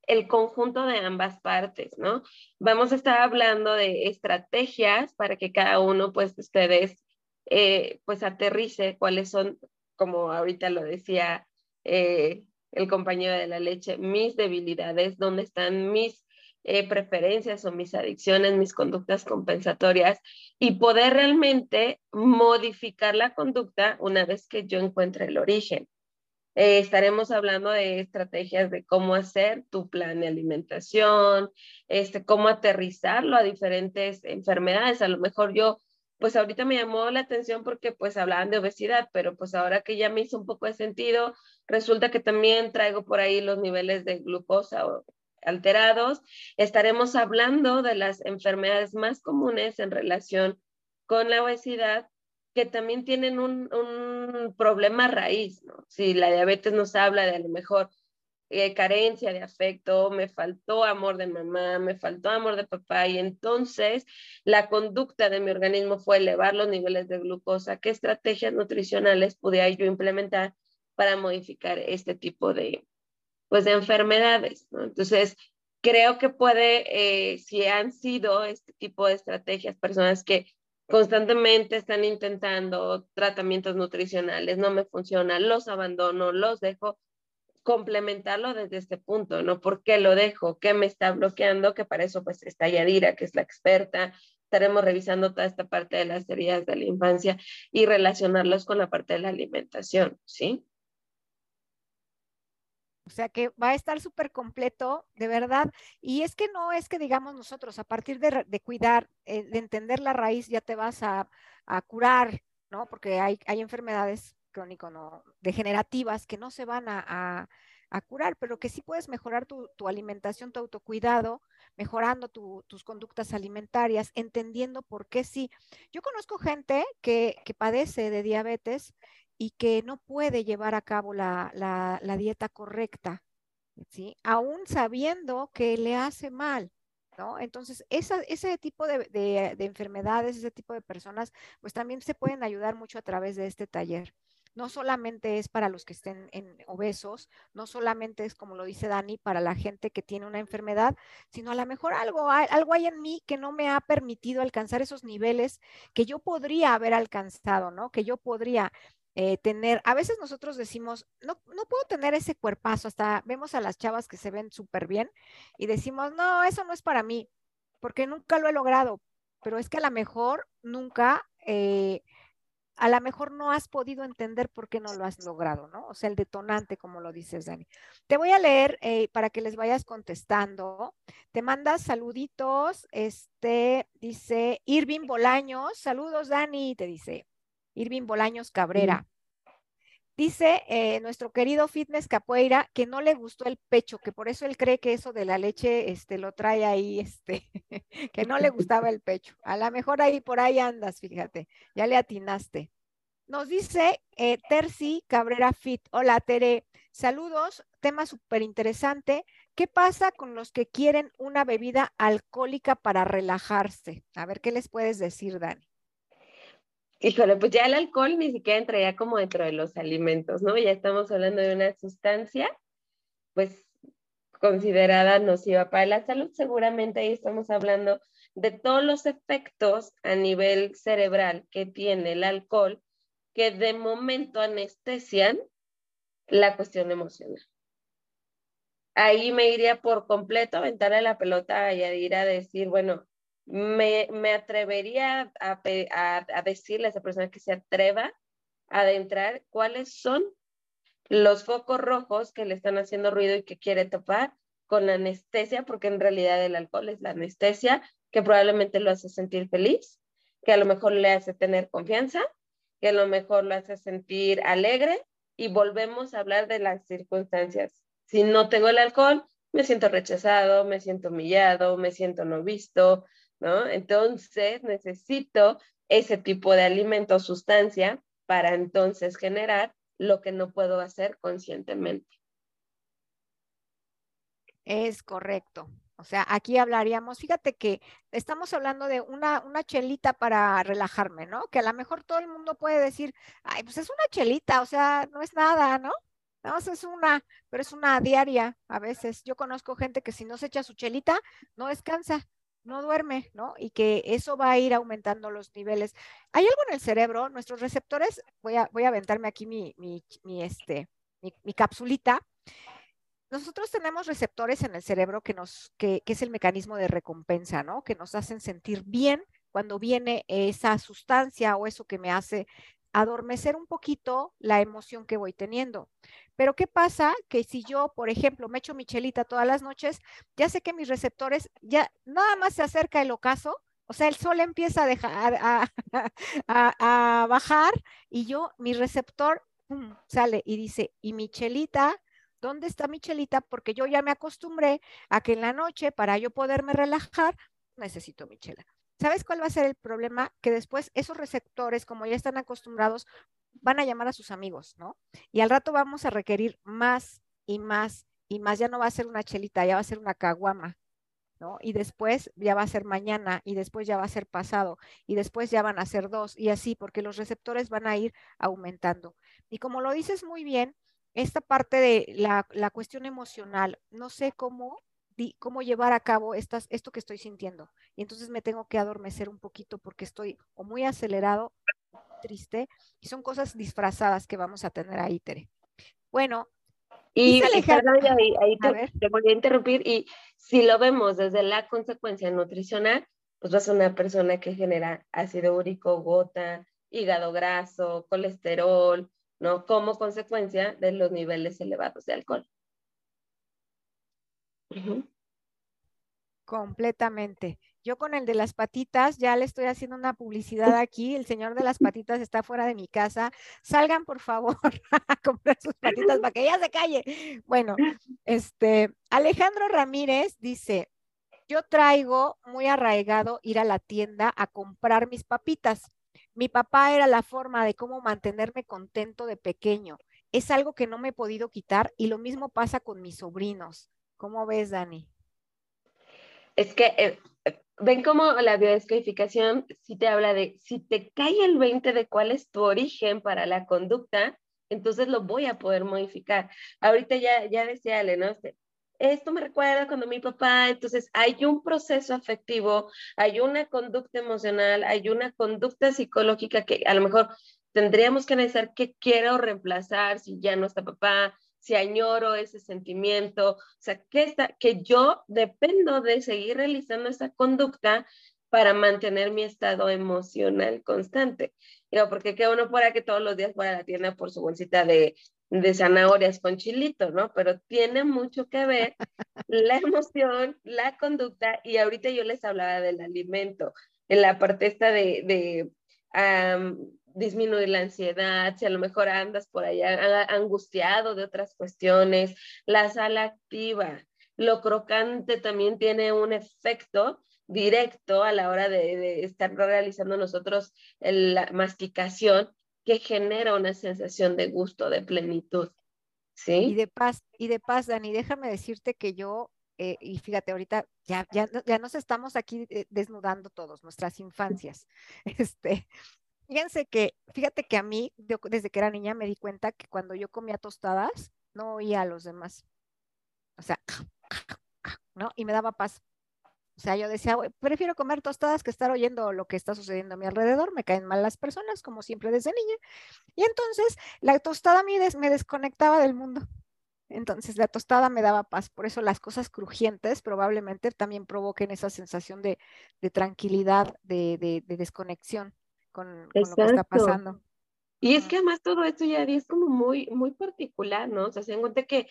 el conjunto de ambas partes, ¿no? Vamos a estar hablando de estrategias para que cada uno, pues, ustedes, eh, pues, aterrice cuáles son, como ahorita lo decía eh, el compañero de la leche, mis debilidades, dónde están mis eh, preferencias o mis adicciones, mis conductas compensatorias y poder realmente modificar la conducta una vez que yo encuentre el origen. Eh, estaremos hablando de estrategias de cómo hacer tu plan de alimentación, este, cómo aterrizarlo a diferentes enfermedades. A lo mejor yo, pues ahorita me llamó la atención porque pues hablaban de obesidad, pero pues ahora que ya me hizo un poco de sentido, resulta que también traigo por ahí los niveles de glucosa alterados. Estaremos hablando de las enfermedades más comunes en relación con la obesidad que también tienen un, problema raíz, ¿no? Si la diabetes nos habla de a lo mejor eh, carencia de afecto, me faltó amor de mamá, me faltó amor de papá y entonces la conducta de mi organismo fue elevar los niveles de glucosa. ¿Qué estrategias nutricionales pudiera yo implementar para modificar este tipo de, pues, de enfermedades? ¿no? Entonces, creo que puede, eh, si han sido este tipo de estrategias, personas que constantemente están intentando tratamientos nutricionales, no me funcionan, los abandono, los dejo, complementarlo desde este punto, ¿no? ¿Por qué lo dejo? ¿Qué me está bloqueando? Que para eso pues está Yadira, que es la experta. Estaremos revisando toda esta parte de las heridas de la infancia y relacionarlos con la parte de la alimentación, ¿sí? O sea que va a estar súper completo, de verdad. Y es que no es que digamos nosotros, a partir de, cuidar, eh, de entender la raíz, ya te vas a, curar, ¿no? Porque hay, hay enfermedades crónico no degenerativas que no se van a, curar, pero que sí puedes mejorar tu, alimentación, tu autocuidado, mejorando tus conductas alimentarias, entendiendo por qué sí. Yo conozco gente que, que padece de diabetes y que no puede llevar a cabo la, dieta correcta, ¿sí? Aún sabiendo que le hace mal. ¿No? Entonces, ese tipo de, enfermedades, ese tipo de personas, pues también se pueden ayudar mucho a través de este taller. No solamente es para los que estén obesos, no solamente es, como lo dice Dani, para la gente que tiene una enfermedad, sino a lo mejor algo, algo hay en mí que no me ha permitido alcanzar esos niveles que yo podría haber alcanzado, ¿no? Que yo podría. Eh, tener, a veces nosotros decimos, no, no puedo tener ese cuerpazo, hasta vemos a las chavas que se ven súper bien y decimos, no, eso no es para mí, porque nunca lo he logrado, pero es que a lo mejor nunca, eh, a lo mejor no has podido entender por qué no lo has logrado, ¿no? O sea, el detonante, como lo dices, Dani. Te voy a leer eh, para que les vayas contestando. Te mandas saluditos, este, dice Irving Bolaños, saludos, Dani, te dice. Irving Bolaños Cabrera. Dice eh, nuestro querido Fitness Capoeira que no le gustó el pecho, que por eso él cree que eso de la leche este, lo trae ahí, *laughs* este, que no le gustaba el pecho. A lo mejor ahí por ahí andas, fíjate, ya le atinaste. Nos dice eh, Terci Cabrera Fit. Hola, Tere. Saludos, tema súper interesante. ¿Qué pasa con los que quieren una bebida alcohólica para relajarse? A ver, ¿qué les puedes decir, Dani? Híjole, pues ya el alcohol ni siquiera entraría como dentro de los alimentos, ¿no? Ya estamos hablando de una sustancia, pues considerada nociva para la salud. Seguramente ahí estamos hablando de todos los efectos a nivel cerebral que tiene el alcohol, que de momento anestesian la cuestión emocional. Ahí me iría por completo a aventarle la pelota y a ir a decir, bueno, me, atrevería a, decirle a esa persona que se atreva a adentrar cuáles son los focos rojos que le están haciendo ruido y que quiere topar con la anestesia, porque en realidad el alcohol es la anestesia que probablemente lo hace sentir feliz, que a lo mejor le hace tener confianza, que a lo mejor lo hace sentir alegre y volvemos a hablar de las circunstancias. Si no tengo el alcohol, me siento rechazado, me siento humillado, me siento no visto, Entonces necesito ese tipo de alimento o sustancia para entonces generar lo que no puedo hacer conscientemente. Es correcto. O sea, aquí hablaríamos, fíjate que estamos hablando de una, una chelita para relajarme, ¿no? Que a lo mejor todo el mundo puede decir, ay, pues es una chelita, o sea, no es nada, ¿no? No, es una, pero es una diaria a veces. Yo conozco gente que si no se echa su chelita, no descansa no duerme, ¿no? Y que eso va a ir aumentando los niveles. Hay algo en el cerebro, nuestros receptores, voy a, voy a aventarme aquí mi, mi, este, mi, capsulita. Nosotros tenemos receptores en el cerebro que, nos, que, que es el mecanismo de recompensa, ¿no? Que nos hacen sentir bien cuando viene esa sustancia o eso que me hace adormecer un poquito la emoción que voy teniendo. Pero ¿qué pasa? Que si yo, por ejemplo, me echo mi chelita todas las noches, ya sé que mis receptores, ya nada más se acerca el ocaso, o sea, el sol empieza a, dejar, a, *laughs* bajar y yo, mi receptor sale y dice, ¿y mi chelita? ¿Dónde está mi chelita? Porque yo ya me acostumbré a que en la noche, para yo poderme relajar, necesito mi chela. ¿Sabes cuál va a ser el problema? Que después esos receptores, como ya están acostumbrados, van a llamar a sus amigos, ¿no? Y al rato vamos a requerir más y más y más. Ya no va a ser una chelita, ya va a ser una caguama, ¿no? Y después ya va a ser mañana y después ya va a ser pasado y después ya van a ser dos y así, porque los receptores van a ir aumentando. Y como lo dices muy bien, esta parte de la, la cuestión emocional, no sé cómo cómo llevar a cabo estas, esto que estoy sintiendo. Y entonces me tengo que adormecer un poquito porque estoy o muy acelerado, triste, y son cosas disfrazadas que vamos a tener ahí, Tere. Bueno. Y, ahí, ahí te, voy a interrumpir, y si lo vemos desde la consecuencia nutricional, pues vas a una persona que genera ácido úrico, gota, hígado graso, colesterol, ¿no? Como consecuencia de los niveles elevados de alcohol. Completamente. Yo con el de las patitas ya le estoy haciendo una publicidad aquí. El señor de las *laughs* patitas está fuera de mi casa. Salgan, por favor, *laughs* a comprar sus patitas para que ella se calle. Bueno, este Alejandro Ramírez dice: Yo traigo muy arraigado ir a la tienda a comprar mis papitas. Mi papá era la forma de cómo mantenerme contento de pequeño. Es algo que no me he podido quitar y lo mismo pasa con mis sobrinos. ¿Cómo ves, Dani? Es que eh, ven cómo la biodescodificación si te habla de si te cae el 20 de cuál es tu origen para la conducta, entonces lo voy a poder modificar. Ahorita ya, ya decía Ale, ¿no? Este, esto me recuerda cuando mi papá, entonces hay un proceso afectivo, hay una conducta emocional, hay una conducta psicológica que a lo mejor tendríamos que analizar qué quiero reemplazar si ya no está papá, si añoro ese sentimiento, o sea, que, está, que yo dependo de seguir realizando esa conducta para mantener mi estado emocional constante. Digo, porque que uno fuera que todos los días fuera a la tienda por su bolsita de, de zanahorias con chilito, ¿no? Pero tiene mucho que ver la emoción, la conducta, y ahorita yo les hablaba del alimento, en la parte esta de, de disminuir la ansiedad, si a lo mejor andas por allá angustiado de otras cuestiones, la sal activa, lo crocante también tiene un efecto directo a la hora de, estar realizando nosotros la masticación que genera una sensación de gusto, de plenitud. ¿Sí? Y de paz, y de paz, Dani, déjame decirte que yo, eh, y fíjate, ahorita ya, ya, ya nos estamos aquí eh, desnudando todos, nuestras infancias. *laughs* Este, fíjense que, fíjate que a mí, desde que era niña, me di cuenta que cuando yo comía tostadas, no oía a los demás. O sea, ¿no? Y me daba paz. O sea, yo decía, prefiero comer tostadas que estar oyendo lo que está sucediendo a mi alrededor. Me caen mal las personas, como siempre desde niña. Y entonces la tostada a mí me desconectaba del mundo. Entonces la tostada me daba paz. Por eso las cosas crujientes probablemente también provoquen esa sensación de, tranquilidad, de, desconexión con, con lo que está pasando. Y es que además todo esto ya es como muy, muy particular, ¿no? O sea, se dan cuenta que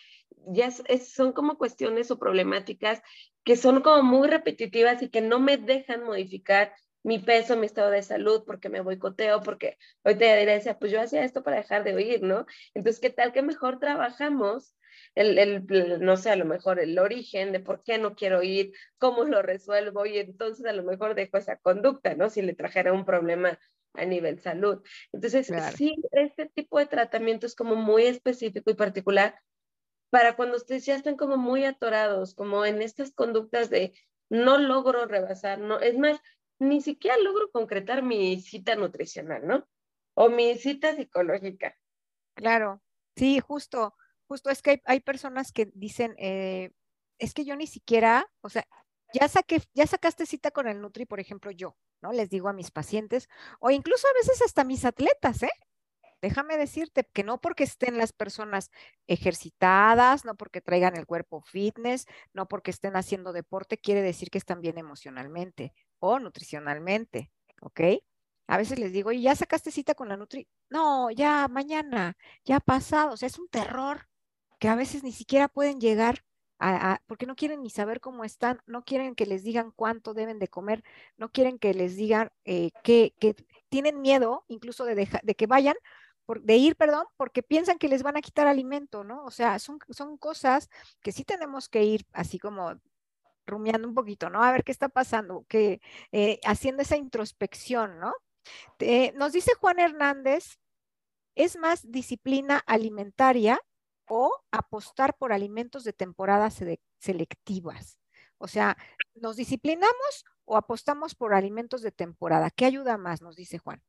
ya son como cuestiones o problemáticas que son como muy repetitivas y que no me dejan modificar mi peso, mi estado de salud, porque me boicoteo, porque hoy te diré, decía, pues yo hacía esto para dejar de oír, ¿no? Entonces, ¿qué tal que mejor trabajamos el, el, no sé, a lo mejor el origen de por qué no quiero ir, cómo lo resuelvo y entonces a lo mejor dejo esa conducta, ¿no? Si le trajera un problema a nivel salud. Entonces, sí, este tipo de tratamiento es como muy específico y particular para cuando ustedes ya están como muy atorados, como en estas conductas de no logro rebasar, no, es más, ni siquiera logro concretar mi cita nutricional, ¿no? O mi cita psicológica. Claro, sí, justo, justo es que hay, personas que dicen, eh, es que yo ni siquiera, o sea, ya saqué, ya sacaste cita con el Nutri, por ejemplo, yo, ¿no? Les digo a mis pacientes, o incluso a veces hasta mis atletas, ¿eh? Déjame decirte que no porque estén las personas ejercitadas, no porque traigan el cuerpo fitness, no porque estén haciendo deporte, quiere decir que están bien emocionalmente o nutricionalmente, ¿ok? A veces les digo, ¿y ya sacaste cita con la Nutri? No, ya mañana, ya pasado, o sea, es un terror que a veces ni siquiera pueden llegar porque no quieren ni saber cómo están, no quieren que les digan cuánto deben de comer, no quieren que les digan eh, que, tienen miedo incluso de, de que vayan, de ir, perdón, porque piensan que les van a quitar alimento, ¿no? O sea, son, son cosas que sí tenemos que ir así como rumiando un poquito, ¿no? A ver qué está pasando, que eh, haciendo esa introspección, ¿no? nos dice Juan Hernández, es más disciplina alimentaria o apostar por alimentos de temporada selectivas. O sea, ¿nos disciplinamos o apostamos por alimentos de temporada? ¿Qué ayuda más? Nos dice Juan.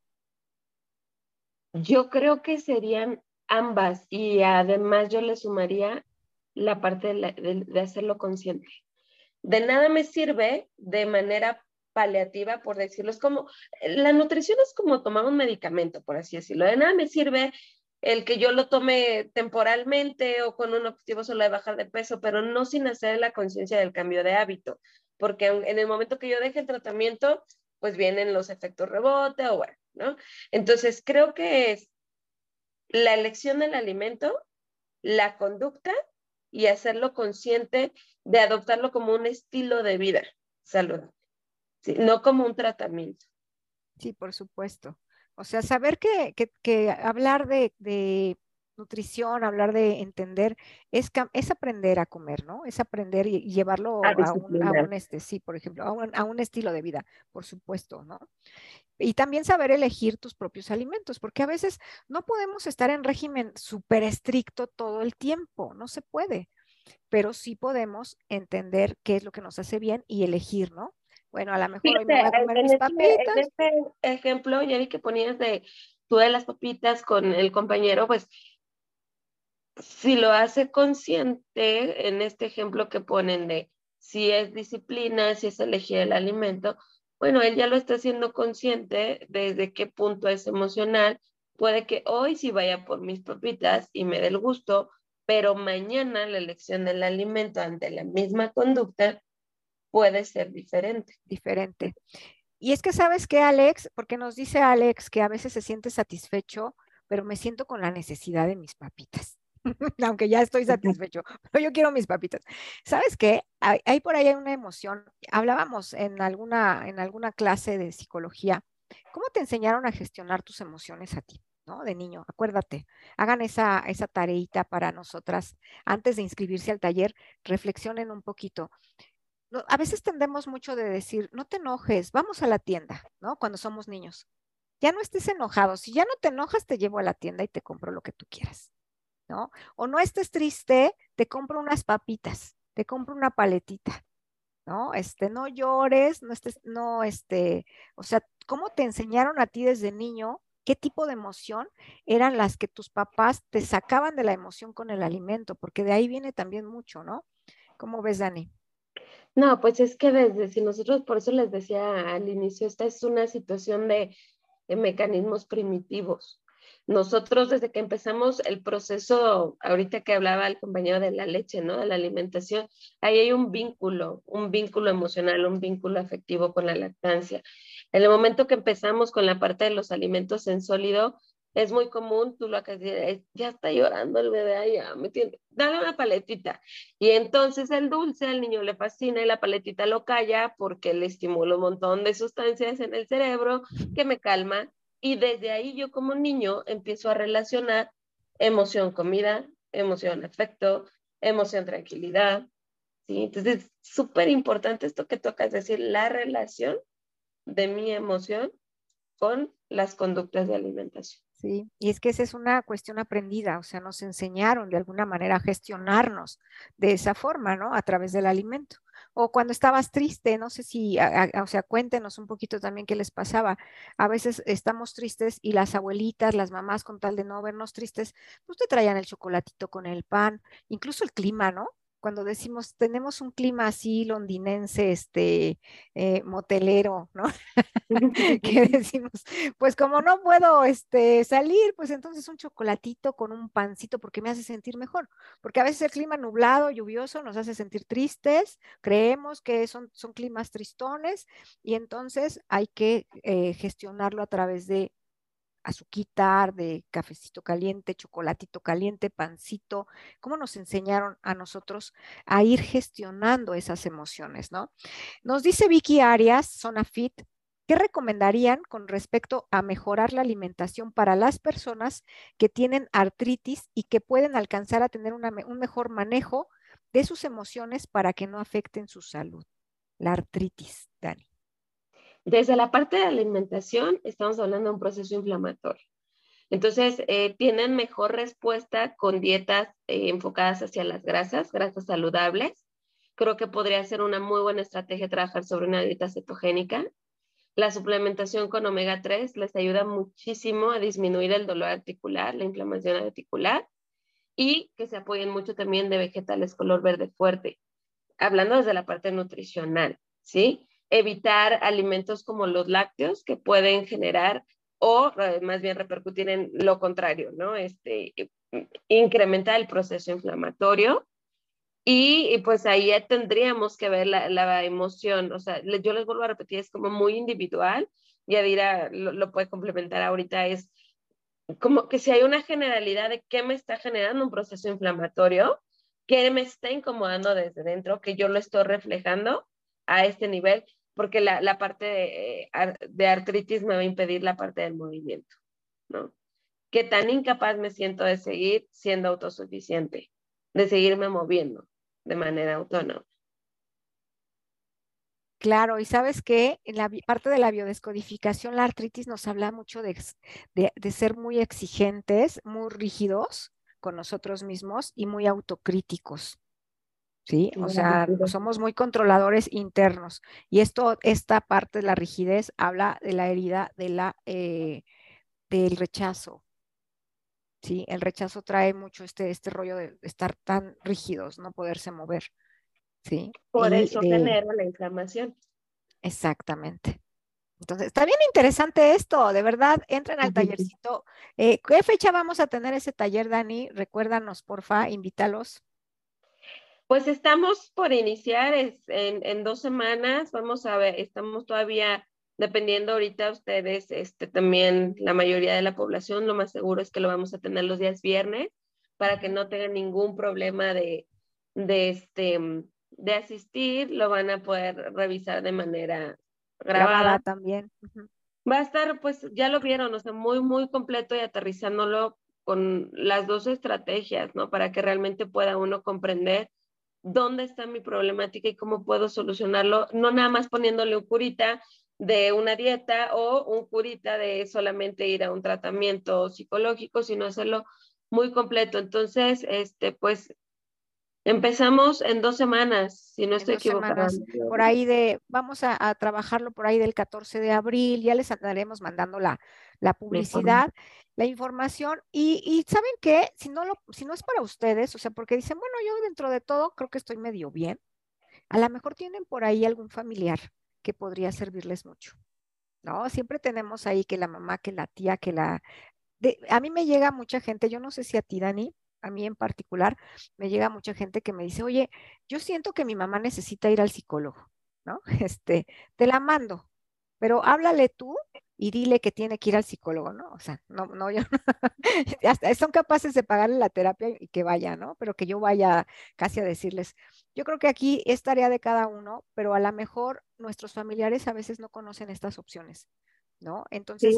Yo creo que serían ambas y además yo le sumaría la parte de, hacerlo consciente. De nada me sirve de manera paliativa, por decirlo. Es como, la nutrición es como tomar un medicamento, por así decirlo. De nada me sirve el que yo lo tome temporalmente o con un objetivo solo de bajar de peso, pero no sin hacer la conciencia del cambio de hábito, porque en el momento que yo deje el tratamiento, pues vienen los efectos rebote o bueno, ¿no? Entonces, creo que es la elección del alimento, la conducta y hacerlo consciente de adoptarlo como un estilo de vida saludable, no como un tratamiento. Sí, por supuesto. O sea, saber que, hablar de, nutrición, hablar de entender, es, es aprender a comer, ¿no? Es aprender y, llevarlo a, un, este, sí, por ejemplo, a un, estilo de vida, por supuesto, ¿no? Y también saber elegir tus propios alimentos, porque a veces no podemos estar en régimen súper estricto todo el tiempo, no se puede, pero sí podemos entender qué es lo que nos hace bien y elegir, ¿no? Bueno, a lo mejor hoy me voy a comer mis este, papitas. En este ejemplo, ya vi que ponías de tú de las papitas con el compañero, pues si lo hace consciente, en este ejemplo que ponen de si es disciplina, si es elegir el alimento, bueno, él ya lo está haciendo consciente desde qué punto es emocional. Puede que hoy sí vaya por mis papitas y me dé el gusto, pero mañana la elección del alimento ante la misma conducta puede ser diferente. Diferente. Y es que sabes que Alex, porque nos dice Alex que a veces se siente satisfecho, pero me siento con la necesidad de mis papitas. *laughs* Aunque ya estoy satisfecho, pero yo quiero mis papitas. ¿Sabes qué? Hay, por ahí una emoción. Hablábamos en alguna, en alguna clase de psicología ¿Cómo te enseñaron a gestionar tus emociones a ti? ¿no? De niño, acuérdate, hagan esa, esa tareita para nosotras antes de inscribirse al taller, reflexionen un poquito. A veces tendemos mucho de decir, no te enojes, vamos a la tienda, ¿no? Cuando somos niños. Ya no estés enojado, si ya no te enojas, te llevo a la tienda y te compro lo que tú quieras, ¿no? O no estés triste, te compro unas papitas, te compro una paletita, ¿no? Este, no llores, no estés, no, este, o sea, ¿cómo te enseñaron a ti desde niño qué tipo de emoción eran las que tus papás te sacaban de la emoción con el alimento, porque de ahí viene también mucho, ¿no? ¿Cómo ves, Dani? No, pues es que desde, si nosotros, por eso les decía al inicio, esta es una situación de, mecanismos primitivos. Nosotros desde que empezamos el proceso, ahorita que hablaba el compañero de la leche, ¿no? De la alimentación, ahí hay un vínculo, un vínculo emocional, un vínculo afectivo con la lactancia. En el momento que empezamos con la parte de los alimentos en sólido, es muy común, tú lo acabas de decir, ya está llorando el bebé, ya me tiene, dale una paletita. Y entonces el dulce al niño le fascina y la paletita lo calla porque le estimula un montón de sustancias en el cerebro que me calma. Y desde ahí yo como niño empiezo a relacionar emoción comida, emoción afecto, emoción tranquilidad. ¿sí? Entonces es súper importante esto que tocas decir, la relación de mi emoción con las conductas de alimentación. Sí, y es que esa es una cuestión aprendida, o sea, nos enseñaron de alguna manera a gestionarnos de esa forma, ¿no? A través del alimento. O cuando estabas triste, no sé si, o sea, cuéntenos un poquito también qué les pasaba. A veces estamos tristes y las abuelitas, las mamás, con tal de no vernos tristes, pues te traían el chocolatito con el pan, incluso el clima, ¿no? Cuando decimos tenemos un clima así londinense, este, eh, motelero, ¿no? *laughs* que *laughs* decimos, pues como no puedo este, salir, pues entonces un chocolatito con un pancito porque me hace sentir mejor, porque a veces el clima nublado, lluvioso nos hace sentir tristes, creemos que son, son climas tristones y entonces hay que eh, gestionarlo a través de azuquitar, de cafecito caliente, chocolatito caliente, pancito, cómo nos enseñaron a nosotros a ir gestionando esas emociones, ¿no? Nos dice Vicky Arias, Zona Fit, ¿qué recomendarían con respecto a mejorar la alimentación para las personas que tienen artritis y que pueden alcanzar a tener un mejor manejo de sus emociones para que no afecten su salud? La artritis, Dani. Desde la parte de alimentación, estamos hablando de un proceso inflamatorio. Entonces, eh, tienen mejor respuesta con dietas eh, enfocadas hacia las grasas, grasas saludables. Creo que podría ser una muy buena estrategia trabajar sobre una dieta cetogénica. La suplementación con omega 3 les ayuda muchísimo a disminuir el dolor articular, la inflamación articular y que se apoyen mucho también de vegetales color verde fuerte. Hablando desde la parte nutricional, ¿sí? Evitar alimentos como los lácteos que pueden generar o eh, más bien repercutir en lo contrario, ¿no? Este, incrementar el proceso inflamatorio. Y, pues ahí tendríamos que ver la, emoción, o sea, yo les vuelvo a repetir, es como muy individual, ya dirá, lo, lo puede complementar ahorita, es como que si hay una generalidad de qué me está generando un proceso inflamatorio, qué me está incomodando desde dentro, que yo lo estoy reflejando a este nivel, porque la, parte de, de, artritis me va a impedir la parte del movimiento, ¿no? Qué tan incapaz me siento de seguir siendo autosuficiente, de seguirme moviendo de manera autónoma. Claro, y sabes que en la parte de la biodescodificación, la artritis nos habla mucho de, de, de, ser muy exigentes, muy rígidos con nosotros mismos y muy autocríticos. ¿Sí? O sea, somos muy controladores internos. Y esto, esta parte de la rigidez habla de la herida de la, eh, del rechazo. ¿sí? El rechazo trae mucho este, este rollo de estar tan rígidos, no poderse mover. ¿sí? Por eso genera la inflamación. Exactamente. Entonces, está bien interesante esto, de verdad, entren al tallercito. Eh, ¿Qué fecha vamos a tener ese taller, Dani? Recuérdanos, porfa, invítalos. Pues estamos por iniciar en, dos semanas, vamos a ver, estamos todavía dependiendo ahorita ustedes, este, también la mayoría de la población, lo más seguro es que lo vamos a tener los días viernes para que no tengan ningún problema de, de, este, de asistir, lo van a poder revisar de manera grabada, también. Va a estar, pues ya lo vieron, o sea, muy, muy completo y aterrizándolo con las dos estrategias, ¿no? Para que realmente pueda uno comprender dónde está mi problemática y cómo puedo solucionarlo, no nada más poniéndole un curita de una dieta o un curita de solamente ir a un tratamiento psicológico, sino hacerlo muy completo. Entonces, este, pues Empezamos en dos semanas, si no estoy equivocada. Por ahí de, vamos a, trabajarlo por ahí del 14 de abril, ya les estaremos mandando la, la publicidad, la información. Y, y, ¿saben qué? Si no, lo, si no es para ustedes, o sea, porque dicen, bueno, yo dentro de todo creo que estoy medio bien, a lo mejor tienen por ahí algún familiar que podría servirles mucho. ¿No? Siempre tenemos ahí que la mamá, que la tía, que la... a mí me llega mucha gente, yo no sé si a ti, Dani, a mí en particular, me llega mucha gente que me dice, oye, yo siento que mi mamá necesita ir al psicólogo, ¿no? *laughs* Este, te la mando, pero háblale tú y dile que tiene que ir al psicólogo, ¿no? O sea, no, no, yo, *laughs* son capaces de pagarle la terapia y que vaya, ¿no? Pero que yo vaya casi a decirles, yo creo que aquí es tarea de cada uno, pero a lo mejor nuestros familiares a veces no conocen estas opciones, ¿no? Entonces,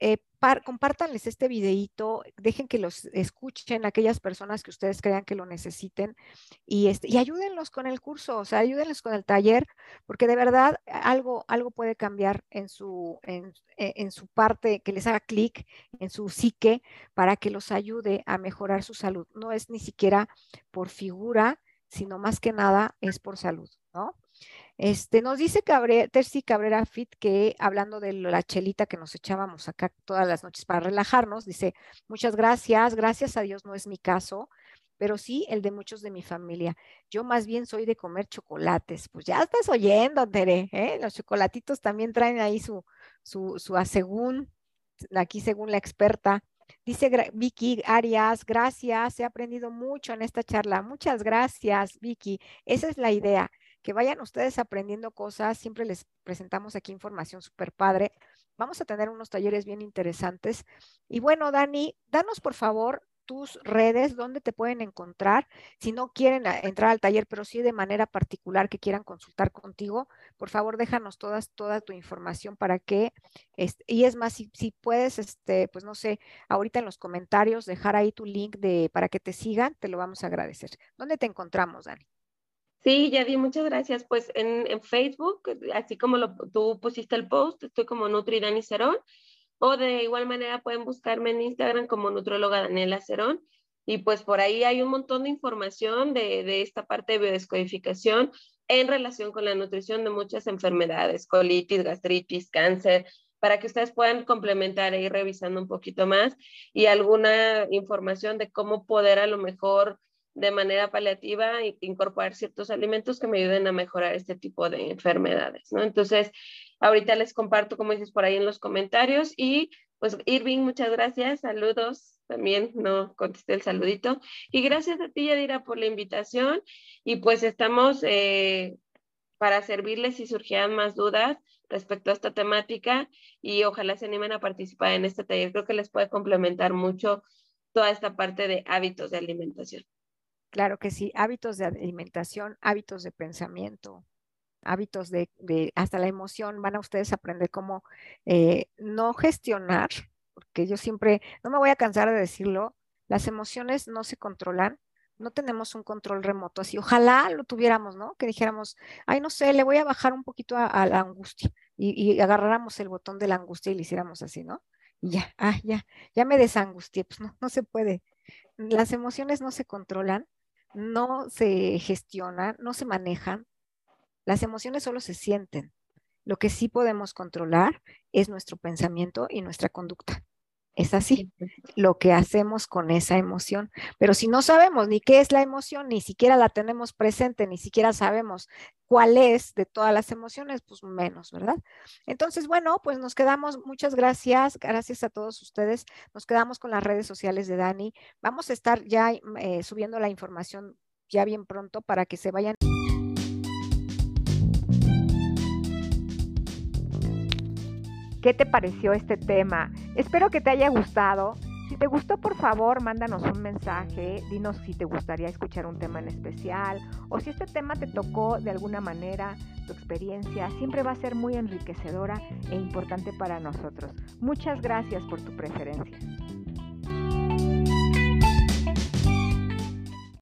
eh, compártanles este videito, dejen que los escuchen aquellas personas que ustedes crean que lo necesiten y, este, ayúdenlos con el curso, o sea, ayúdenlos con el taller, porque de verdad algo, algo puede cambiar en su, en, e, en su parte, que les haga clic en su psique para que los ayude a mejorar su salud. No es ni siquiera por figura, sino más que nada es por salud, ¿no? Este, nos dice Cabre, Terci Cabrera Fit que hablando de la chelita que nos echábamos acá todas las noches para relajarnos, dice, muchas gracias, gracias a Dios no es mi caso, pero sí el de muchos de mi familia. Yo más bien soy de comer chocolates. Pues ya estás oyendo, Tere, ¿eh? Los chocolatitos también traen ahí su, su, su asegún, aquí según la experta. Dice Vicky Arias, gracias, he aprendido mucho en esta charla. Muchas gracias, Vicky. Esa es la idea, que vayan ustedes aprendiendo cosas. Siempre les presentamos aquí información súper padre. Vamos a tener unos talleres bien interesantes. Y bueno, Dani, danos por favor tus redes, dónde te pueden encontrar. Si no quieren entrar al taller, pero sí de manera particular que quieran consultar contigo, por favor déjanos todas, toda tu información para que, este, y es más, si, si, puedes, este, pues no sé, ahorita en los comentarios dejar ahí tu link de, para que te sigan, te lo vamos a agradecer. ¿Dónde te encontramos, Dani? Sí, Yadi, muchas gracias. Pues en, Facebook, así como lo, tú pusiste el post, estoy como Nutri Dani Cerón, o de igual manera pueden buscarme en Instagram como Nutróloga Daniela Cerón, y pues por ahí hay un montón de información de, de esta parte de biodescodificación en relación con la nutrición de muchas enfermedades, colitis, gastritis, cáncer, para que ustedes puedan complementar e ir revisando un poquito más y alguna información de cómo poder a lo mejor de manera paliativa e incorporar ciertos alimentos que me ayuden a mejorar este tipo de enfermedades, ¿no? Entonces, ahorita les comparto, como dices, por ahí en los comentarios y pues Irving, muchas gracias, saludos, también no contesté el saludito y gracias a ti, Yadira, por la invitación y pues estamos eh, para servirles si surgieran más dudas respecto a esta temática y ojalá se animen a participar en este taller. Creo que les puede complementar mucho toda esta parte de hábitos de alimentación. Claro que sí, hábitos de alimentación, hábitos de pensamiento, hábitos de, hasta la emoción, van a ustedes aprender cómo eh, no gestionar, porque yo siempre, no me voy a cansar de decirlo, las emociones no se controlan, no tenemos un control remoto así. Ojalá lo tuviéramos, ¿no? Que dijéramos, ay, no sé, le voy a bajar un poquito a, la angustia y, agarráramos el botón de la angustia y le hiciéramos así, ¿no? Y ya, ah, ya, ya me desangustié, pues no, no se puede. Las emociones no se controlan, no se gestionan, no se manejan. Las emociones solo se sienten. Lo que sí podemos controlar es nuestro pensamiento y nuestra conducta. Es así, lo que hacemos con esa emoción. Pero si no sabemos ni qué es la emoción, ni siquiera la tenemos presente, ni siquiera sabemos cuál es de todas las emociones, pues menos, ¿verdad? Entonces, bueno, pues nos quedamos, muchas gracias, gracias a todos ustedes. Nos quedamos con las redes sociales de Dani. Vamos a estar ya eh, subiendo la información ya bien pronto para que se vayan. ¿Qué te pareció este tema? Espero que te haya gustado. Si te gustó, por favor, mándanos un mensaje, dinos si te gustaría escuchar un tema en especial o si este tema te tocó de alguna manera, tu experiencia siempre va a ser muy enriquecedora e importante para nosotros. Muchas gracias por tu preferencia.